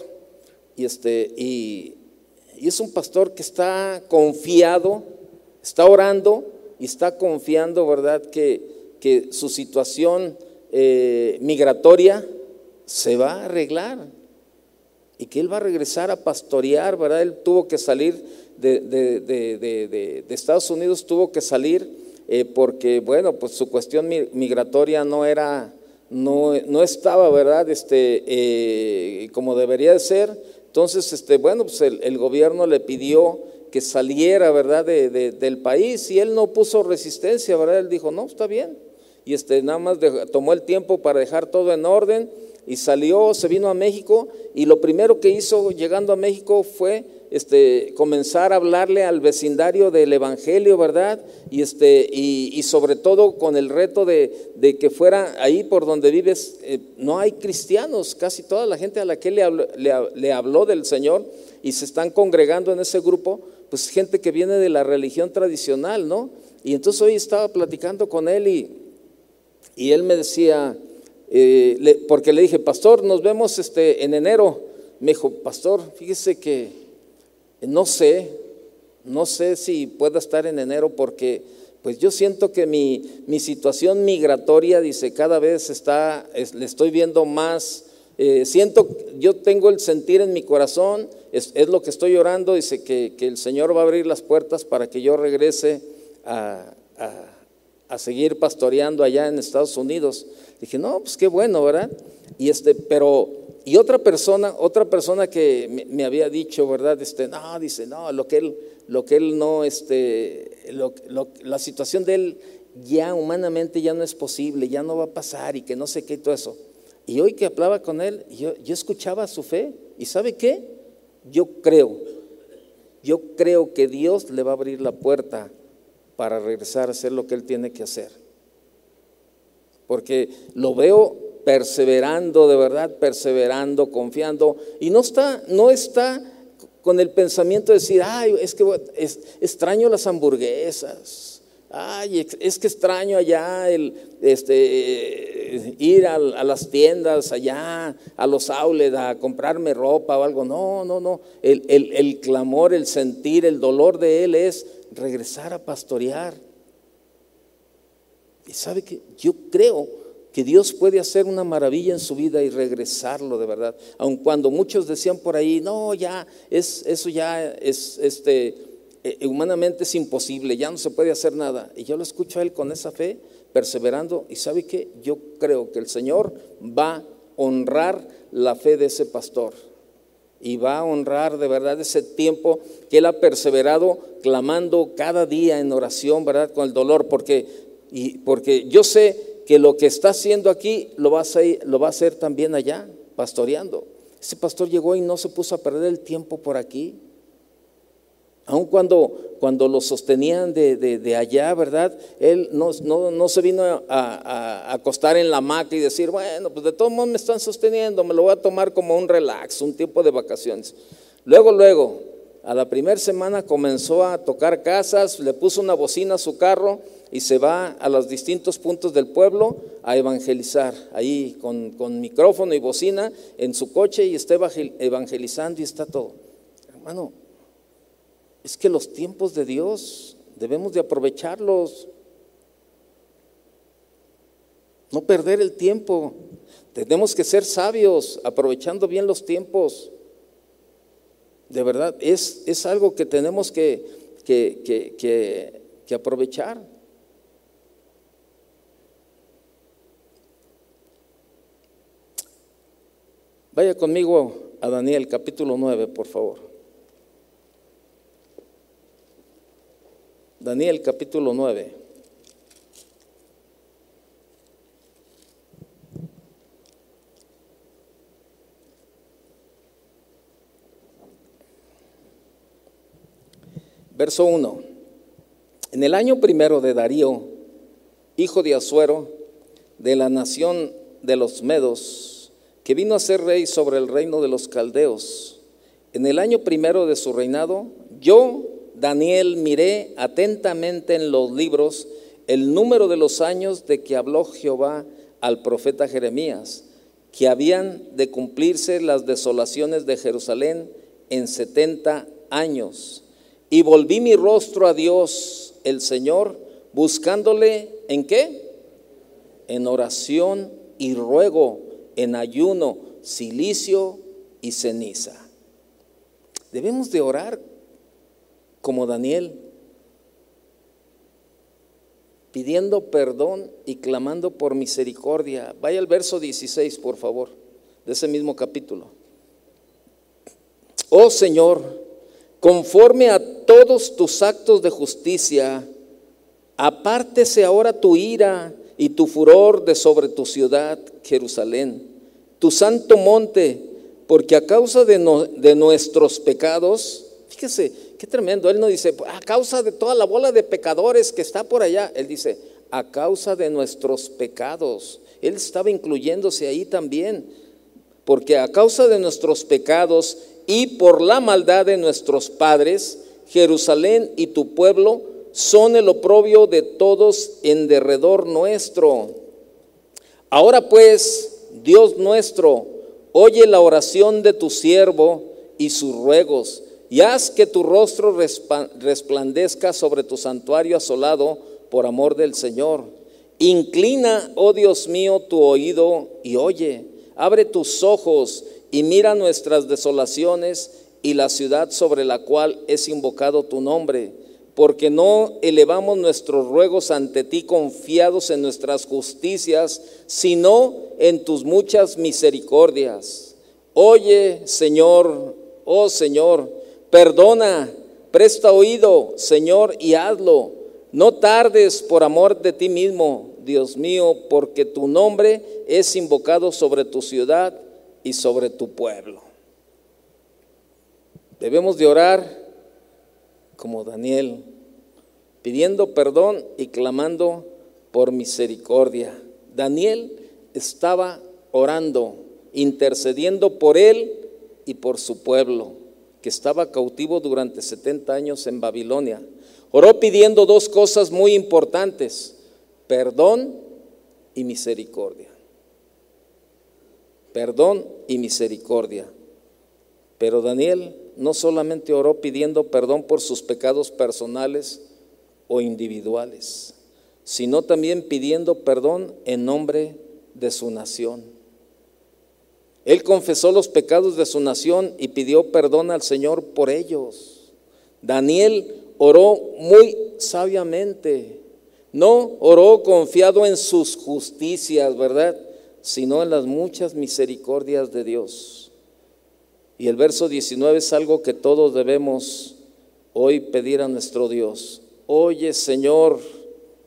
y este, y, y es un pastor que está confiado, está orando y está confiando, ¿verdad?, que, que su situación eh, migratoria se va a arreglar y que él va a regresar a pastorear, ¿verdad? Él tuvo que salir de, de, Estados Unidos, tuvo que salir eh, porque, bueno, pues su cuestión migratoria no era, no, no estaba, ¿verdad? Este, eh, como debería de ser. Entonces, este, bueno, pues el, el gobierno le pidió que saliera, ¿verdad?, del país y él no puso resistencia, ¿verdad? Él dijo, no, está bien. Y este, nada más tomó el tiempo para dejar todo en orden y salió, se vino a México y lo primero que hizo llegando a México fue este, comenzar a hablarle al vecindario del Evangelio, ¿verdad? Y, este, sobre todo con el reto de, que fuera ahí por donde vives, eh, no hay cristianos, casi toda la gente a la que le le habló del Señor y se están congregando en ese grupo, pues gente que viene de la religión tradicional, ¿no? Y entonces hoy estaba platicando con él y, y él me decía, eh, porque le dije, pastor, nos vemos este, en enero. Me dijo, pastor, fíjese que no sé, no sé si pueda estar en enero porque pues yo siento que mi, mi situación migratoria, dice, cada vez está, le estoy viendo más, eh, siento, yo tengo el sentir en mi corazón es, lo que estoy orando, dice que, el Señor va a abrir las puertas para que yo regrese a, seguir pastoreando allá en Estados Unidos. Dije, no, pues qué bueno, ¿verdad? Y este, pero, y otra persona, otra persona que me, había dicho, ¿verdad? Este, no, dice, no, lo que él, lo que él no, este, la situación de él ya humanamente ya no es posible, ya no va a pasar y que no sé qué y todo eso. Y hoy que hablaba con él, yo, yo escuchaba su fe. ¿Y sabe qué? Yo creo, yo creo que Dios le va a abrir la puerta para regresar a hacer lo que él tiene que hacer. Porque lo veo perseverando, de verdad, perseverando, confiando. Y no está, no está con el pensamiento de decir, ay, es que extraño las hamburguesas Ay, es que extraño allá el, este, ir a, las tiendas allá, a los outlets, a comprarme ropa o algo. No, no, no. El, el clamor, el sentir, el dolor de él es regresar a pastorear. Y sabe que yo creo que Dios puede hacer una maravilla en su vida y regresarlo de verdad. Aun cuando muchos decían por ahí, no, ya, es, eso ya es, este, eh, eh, humanamente es imposible, ya no se puede hacer nada. Y yo lo escucho a él con esa fe, perseverando, y sabe que yo creo que el Señor va a honrar la fe de ese pastor y va a honrar de verdad ese tiempo que él ha perseverado clamando cada día en oración, ¿verdad? Con el dolor, porque, y, porque yo sé que lo que está haciendo aquí lo va, a hacer, lo va a hacer también allá, pastoreando. Ese pastor llegó y no se puso a perder el tiempo por aquí. Aun cuando, cuando lo sostenían de, allá, ¿verdad? Él no, no, se vino a, acostar en la hamaca y decir, bueno, pues de todos modos me están sosteniendo, me lo voy a tomar como un relax, un tiempo de vacaciones. Luego, luego, a la primera semana comenzó a tocar casas, le puso una bocina a su carro y se va a los distintos puntos del pueblo a evangelizar, ahí con, con micrófono y bocina en su coche y está evangelizando y está todo. Hermano, es que los tiempos de Dios debemos de aprovecharlos. No perder el tiempo. Tenemos que ser sabios aprovechando bien los tiempos. De verdad, es, es algo que tenemos que, que aprovechar. Vaya conmigo a Daniel capítulo 9, por favor. Daniel capítulo 9. Verso 1. En el año primero de Darío, hijo de Asuero, de la nación de los Medos, que vino a ser rey sobre el reino de los Caldeos, en el año primero de su reinado, yo, Daniel, miré atentamente en los libros el número de los años de que habló Jehová al profeta Jeremías, que habían de cumplirse las desolaciones de Jerusalén en setenta años. Y volví mi rostro a Dios, el Señor, buscándole en qué? En oración y ruego, en ayuno, silicio y ceniza. Debemos de orar como Daniel, pidiendo perdón y clamando por misericordia. Vaya al verso 16, por favor, de ese mismo capítulo. Oh Señor, conforme a todos tus actos de justicia, apártese ahora tu ira y tu furor de sobre tu ciudad, Jerusalén, tu santo monte, porque a causa de, nuestros pecados, fíjese, qué tremendo, él no dice, a causa de toda la bola de pecadores que está por allá, él dice, a causa de nuestros pecados, él estaba incluyéndose ahí también, porque a causa de nuestros pecados y por la maldad de nuestros padres, Jerusalén y tu pueblo son el oprobio de todos en derredor nuestro. Ahora pues, Dios nuestro, oye la oración de tu siervo y sus ruegos, y haz que tu rostro resplandezca sobre tu santuario asolado por amor del Señor. Inclina, oh Dios mío, tu oído y oye. Abre tus ojos y mira nuestras desolaciones y la ciudad sobre la cual es invocado tu nombre porque no elevamos nuestros ruegos ante ti confiados en nuestras justicias, sino en tus muchas misericordias. Oye, Señor, oh Señor, perdona, presta oído, Señor, y hazlo. No tardes por amor de ti mismo, Dios mío, porque tu nombre es invocado sobre tu ciudad y sobre tu pueblo. Debemos de orar como Daniel, pidiendo perdón y clamando por misericordia. Daniel estaba orando, intercediendo por él y por su pueblo, que estaba cautivo durante 70 años en Babilonia. Oró pidiendo dos cosas muy importantes, perdón y misericordia. Perdón y misericordia. Pero Daniel no solamente oró pidiendo perdón por sus pecados personales o individuales, sino también pidiendo perdón en nombre de su nación. Él confesó los pecados de su nación y pidió perdón al Señor por ellos. Daniel oró muy sabiamente. No oró confiado en sus justicias, ¿verdad? Sino en las muchas misericordias de Dios. Y el verso 19 es algo que todos debemos hoy pedir a nuestro Dios. Oye Señor,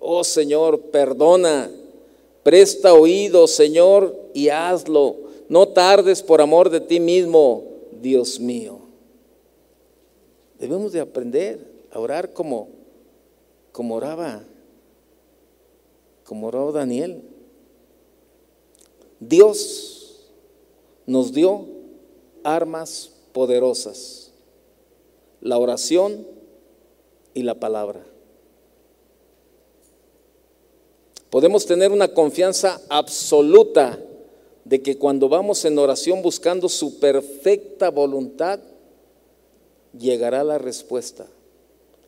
oh Señor, perdona, presta oído Señor y hazlo. No tardes por amor de ti mismo, Dios mío. Debemos de aprender a orar como, como oraba, como oró Daniel. Dios nos dio armas poderosas, la oración y la palabra. Podemos tener una confianza absoluta de que cuando vamos en oración buscando su perfecta voluntad, llegará la respuesta.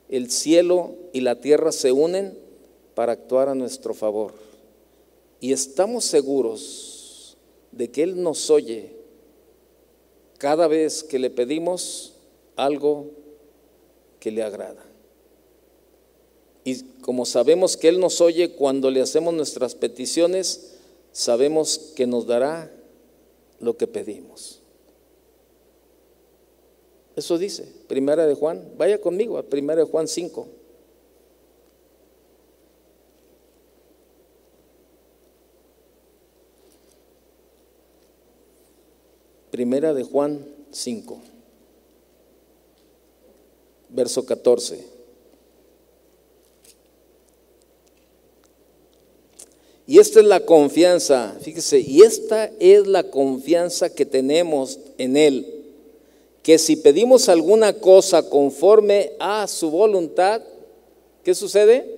El cielo y la tierra se unen para actuar a nuestro favor. Y estamos seguros de que Él nos oye cada vez que le pedimos algo que le agrada. Y como sabemos que Él nos oye cuando le hacemos nuestras peticiones, sabemos que nos dará lo que pedimos. Eso dice, primera de Juan, vaya conmigo a primera de Juan 5. Primera de Juan 5, verso 14. Y esta es la confianza, fíjese, y esta es la confianza que tenemos en Él, que si pedimos alguna cosa conforme a su voluntad, ¿qué sucede?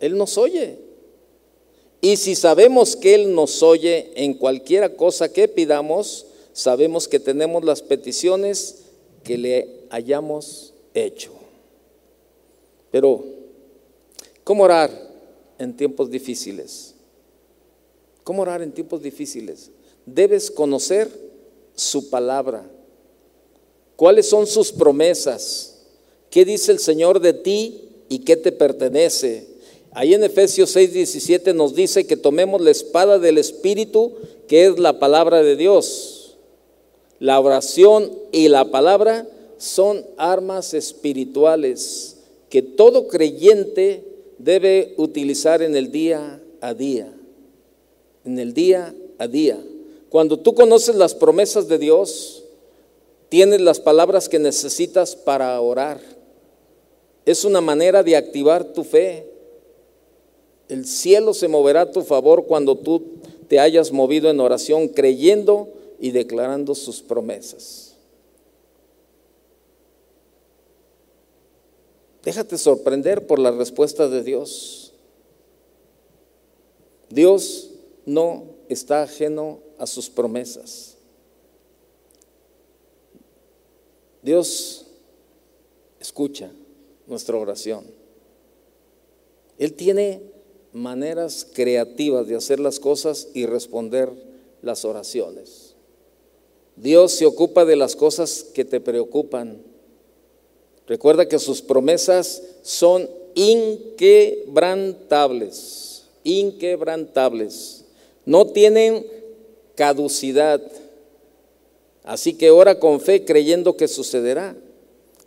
Él nos oye. Y si sabemos que Él nos oye en cualquiera cosa que pidamos, sabemos que tenemos las peticiones que le hayamos hecho. Pero, ¿cómo orar en tiempos difíciles? ¿Cómo orar en tiempos difíciles? Debes conocer su palabra. ¿Cuáles son sus promesas? ¿Qué dice el Señor de ti y qué te pertenece? Ahí en Efesios 6, 17 nos dice que tomemos la espada del Espíritu, que es la palabra de Dios. La oración y la palabra son armas espirituales que todo creyente debe utilizar en el día a día. En el día a día. Cuando tú conoces las promesas de Dios, tienes las palabras que necesitas para orar. Es una manera de activar tu fe. El cielo se moverá a tu favor cuando tú te hayas movido en oración creyendo y declarando sus promesas. Déjate sorprender por la respuesta de Dios. Dios no está ajeno a sus promesas. Dios escucha nuestra oración. Él tiene maneras creativas de hacer las cosas y responder las oraciones. Dios se ocupa de las cosas que te preocupan. Recuerda que sus promesas son inquebrantables, inquebrantables. No tienen caducidad. Así que ora con fe creyendo que sucederá.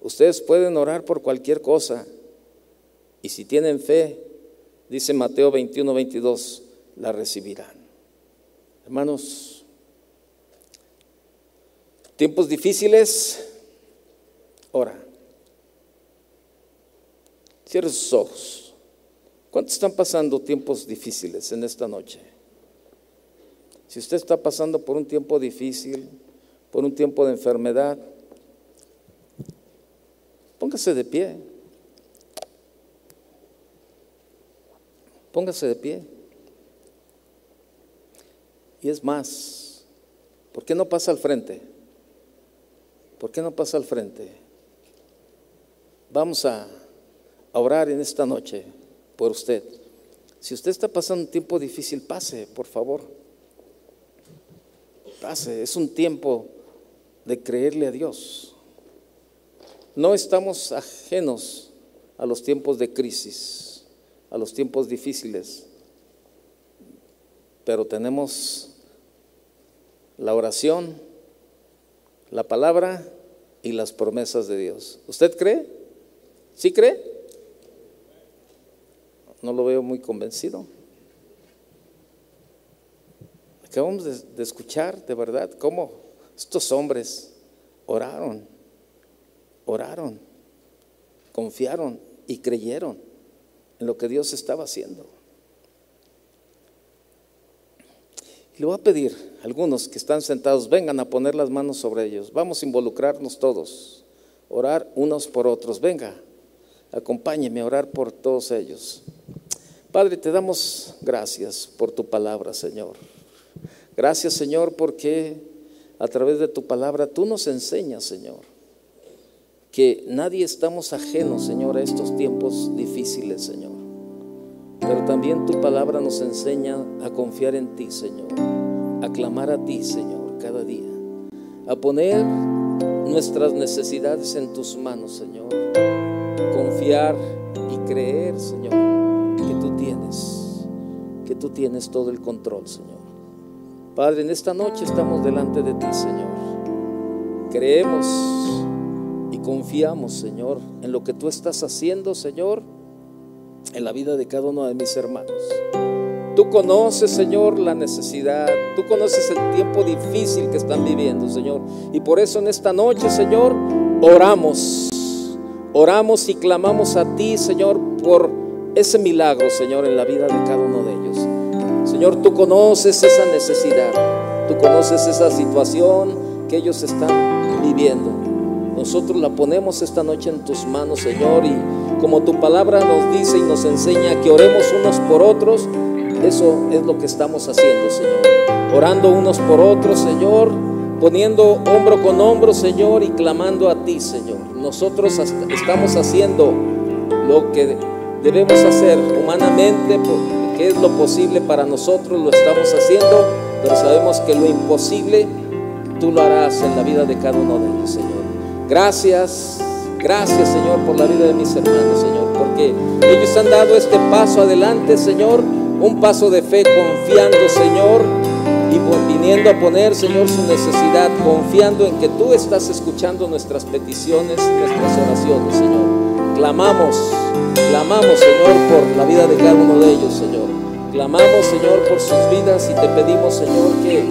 Ustedes pueden orar por cualquier cosa. Y si tienen fe, dice Mateo 21, 22, la recibirán. Hermanos, Tiempos difíciles, ora. Cierre sus ojos. ¿Cuántos están pasando tiempos difíciles en esta noche? Si usted está pasando por un tiempo difícil, por un tiempo de enfermedad, póngase de pie. Póngase de pie. Y es más, ¿por qué no pasa al frente? ¿Por qué no pasa al frente? Vamos a, orar en esta noche por usted. Si usted está pasando un tiempo difícil, pase, por favor. Pase, es un tiempo de creerle a Dios. No estamos ajenos a los tiempos de crisis, a los tiempos difíciles, pero tenemos la oración la palabra y las promesas de Dios. ¿Usted cree? ¿Sí cree? No lo veo muy convencido. Acabamos de, de escuchar de verdad cómo estos hombres oraron, oraron, confiaron y creyeron en lo que Dios estaba haciendo. Le voy a pedir a algunos que están sentados, vengan a poner las manos sobre ellos. Vamos a involucrarnos todos, orar unos por otros. Venga, acompáñeme a orar por todos ellos. Padre, te damos gracias por tu palabra, Señor. Gracias, Señor, porque a través de tu palabra tú nos enseñas, Señor, que nadie estamos ajenos, Señor, a estos tiempos difíciles, Señor. Pero también tu palabra nos enseña a confiar en ti, Señor, a clamar a ti, Señor, cada día, a poner nuestras necesidades en tus manos, Señor, confiar y creer, Señor, que tú tienes, que tú tienes todo el control, Señor. Padre, en esta noche estamos delante de ti, Señor. Creemos y confiamos, Señor, en lo que tú estás haciendo, Señor, en la vida de cada uno de mis hermanos. Tú conoces, Señor, la necesidad. Tú conoces el tiempo difícil que están viviendo, Señor. Y por eso en esta noche, Señor, oramos. Oramos y clamamos a ti, Señor, por ese milagro, Señor, en la vida de cada uno de ellos. Señor, tú conoces esa necesidad. Tú conoces esa situación que ellos están viviendo. Nosotros la ponemos esta noche en tus manos, Señor, y como tu palabra nos dice y nos enseña que oremos unos por otros, eso es lo que estamos haciendo, Señor. Orando unos por otros, Señor, poniendo hombro con hombro, Señor, y clamando a ti, Señor. Nosotros estamos haciendo lo que debemos hacer humanamente, porque es lo posible para nosotros, lo estamos haciendo, pero sabemos que lo imposible tú lo harás en la vida de cada uno de ellos, Señor. Gracias, gracias, Señor, por la vida de mis hermanos, Señor, porque ellos han dado este paso adelante, Señor un paso de fe confiando, Señor, y viniendo a poner, Señor, su necesidad, confiando en que tú estás escuchando nuestras peticiones, nuestras oraciones, Señor. Clamamos, clamamos, Señor, por la vida de cada uno de ellos, Señor. Clamamos, Señor, por sus vidas y te pedimos, Señor, que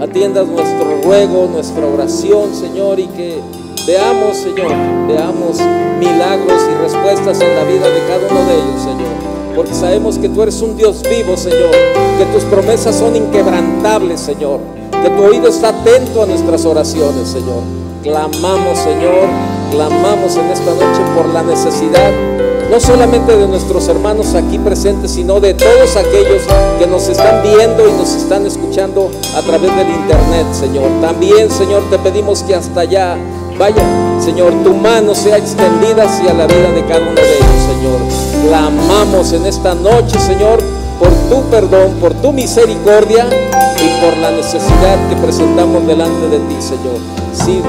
atiendas nuestro ruego, nuestra oración, Señor, y que veamos, Señor, veamos milagros y respuestas en la vida de cada uno de ellos, Señor porque sabemos que tú eres un Dios vivo, Señor, que tus promesas son inquebrantables, Señor, que tu oído está atento a nuestras oraciones, Señor. Clamamos, Señor, clamamos en esta noche por la necesidad, no solamente de nuestros hermanos aquí presentes, sino de todos aquellos que nos están viendo y nos están escuchando a través del Internet, Señor. También, Señor, te pedimos que hasta allá vaya, Señor, tu mano sea extendida hacia la vida de cada uno de ellos, Señor clamamos en esta noche, Señor, por tu perdón, por tu misericordia y por la necesidad que presentamos delante de ti, Señor. Si,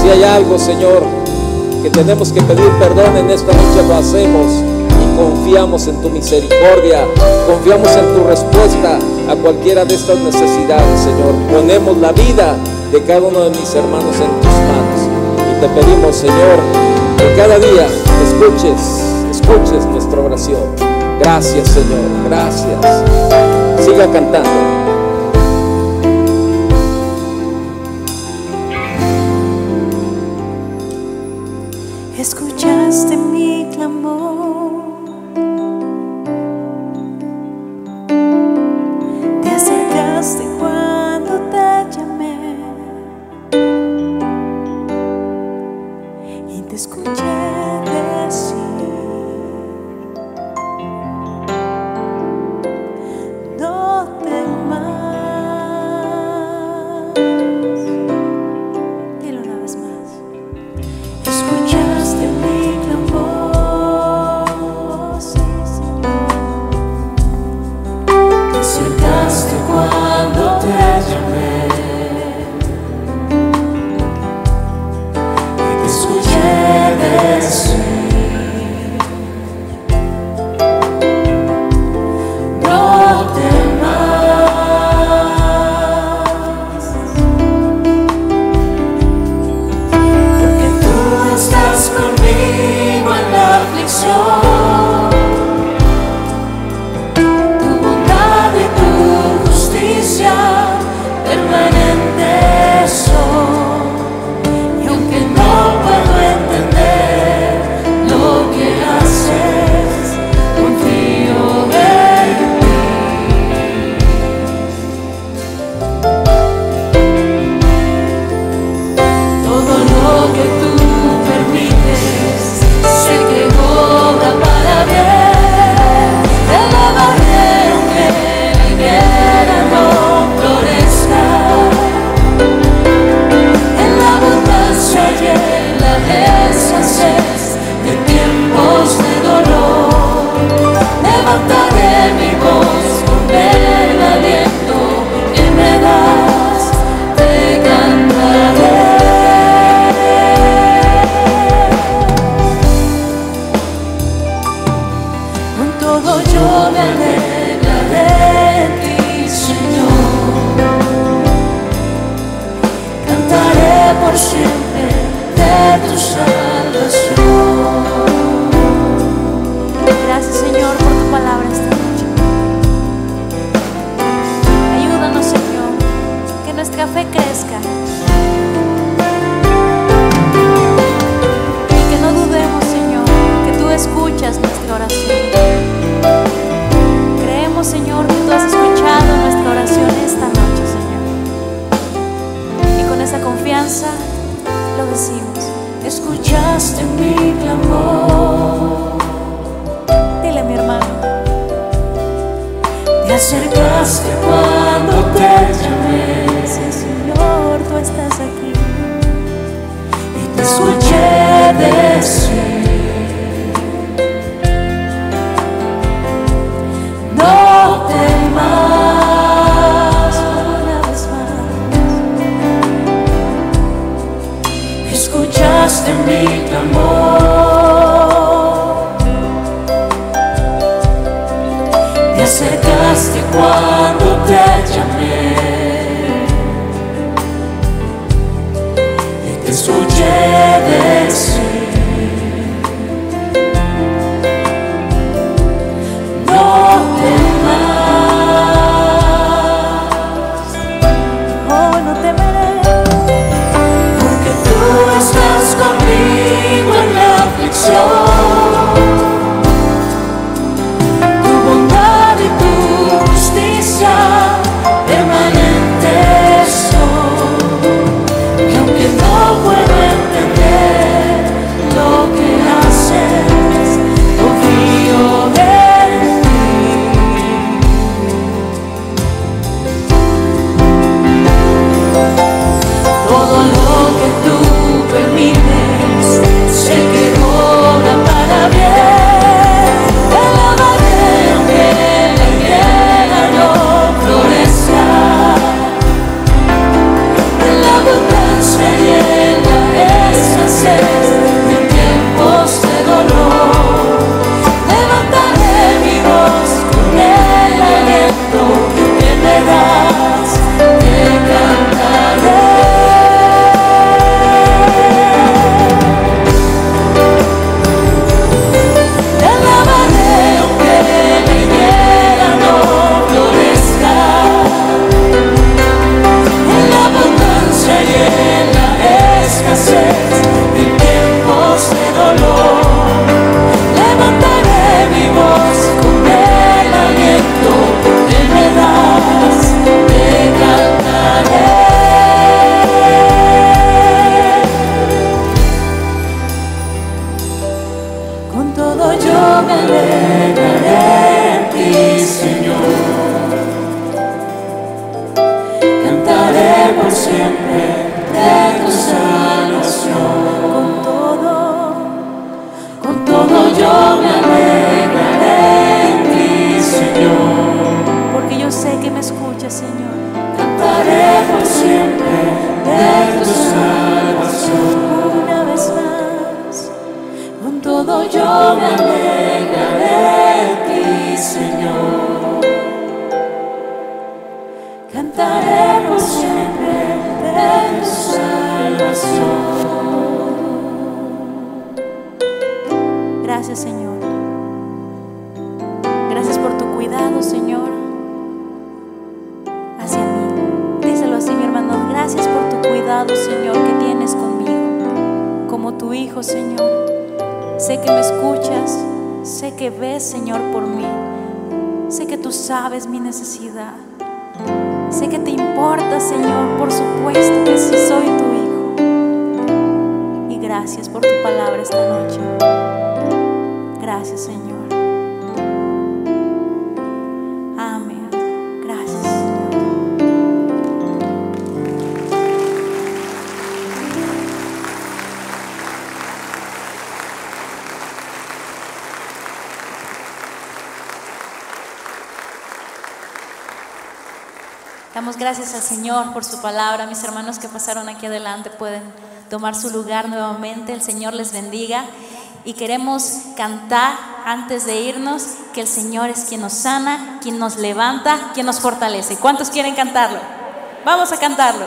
si hay algo, Señor, que tenemos que pedir perdón en esta noche, lo hacemos y confiamos en tu misericordia, confiamos en tu respuesta a cualquiera de estas necesidades, Señor. Ponemos la vida de cada uno de mis hermanos en tus manos te pedimos, Señor, que cada día escuches escuches nuestra oración. Gracias Señor, gracias. Siga cantando. Escuchaste mi cuando te llamé. Y te escuché siempre, Señor. Cantaremos siempre de tu salvación. Una vez más, con todo yo me alegraré de ti, Señor. Cantaremos siempre de tu salvación. Gracias, Señor. que ves, Señor, por mí. Sé que tú sabes mi necesidad. Sé que te importa, Señor, por supuesto que sí soy tu hijo. Y gracias por tu palabra esta noche. Gracias, Señor. gracias al Señor por su palabra. Mis hermanos que pasaron aquí adelante pueden tomar su lugar nuevamente. El Señor les bendiga. Y queremos cantar antes de irnos que el Señor es quien nos sana, quien nos levanta, quien nos fortalece. ¿Cuántos quieren cantarlo? Vamos a cantarlo.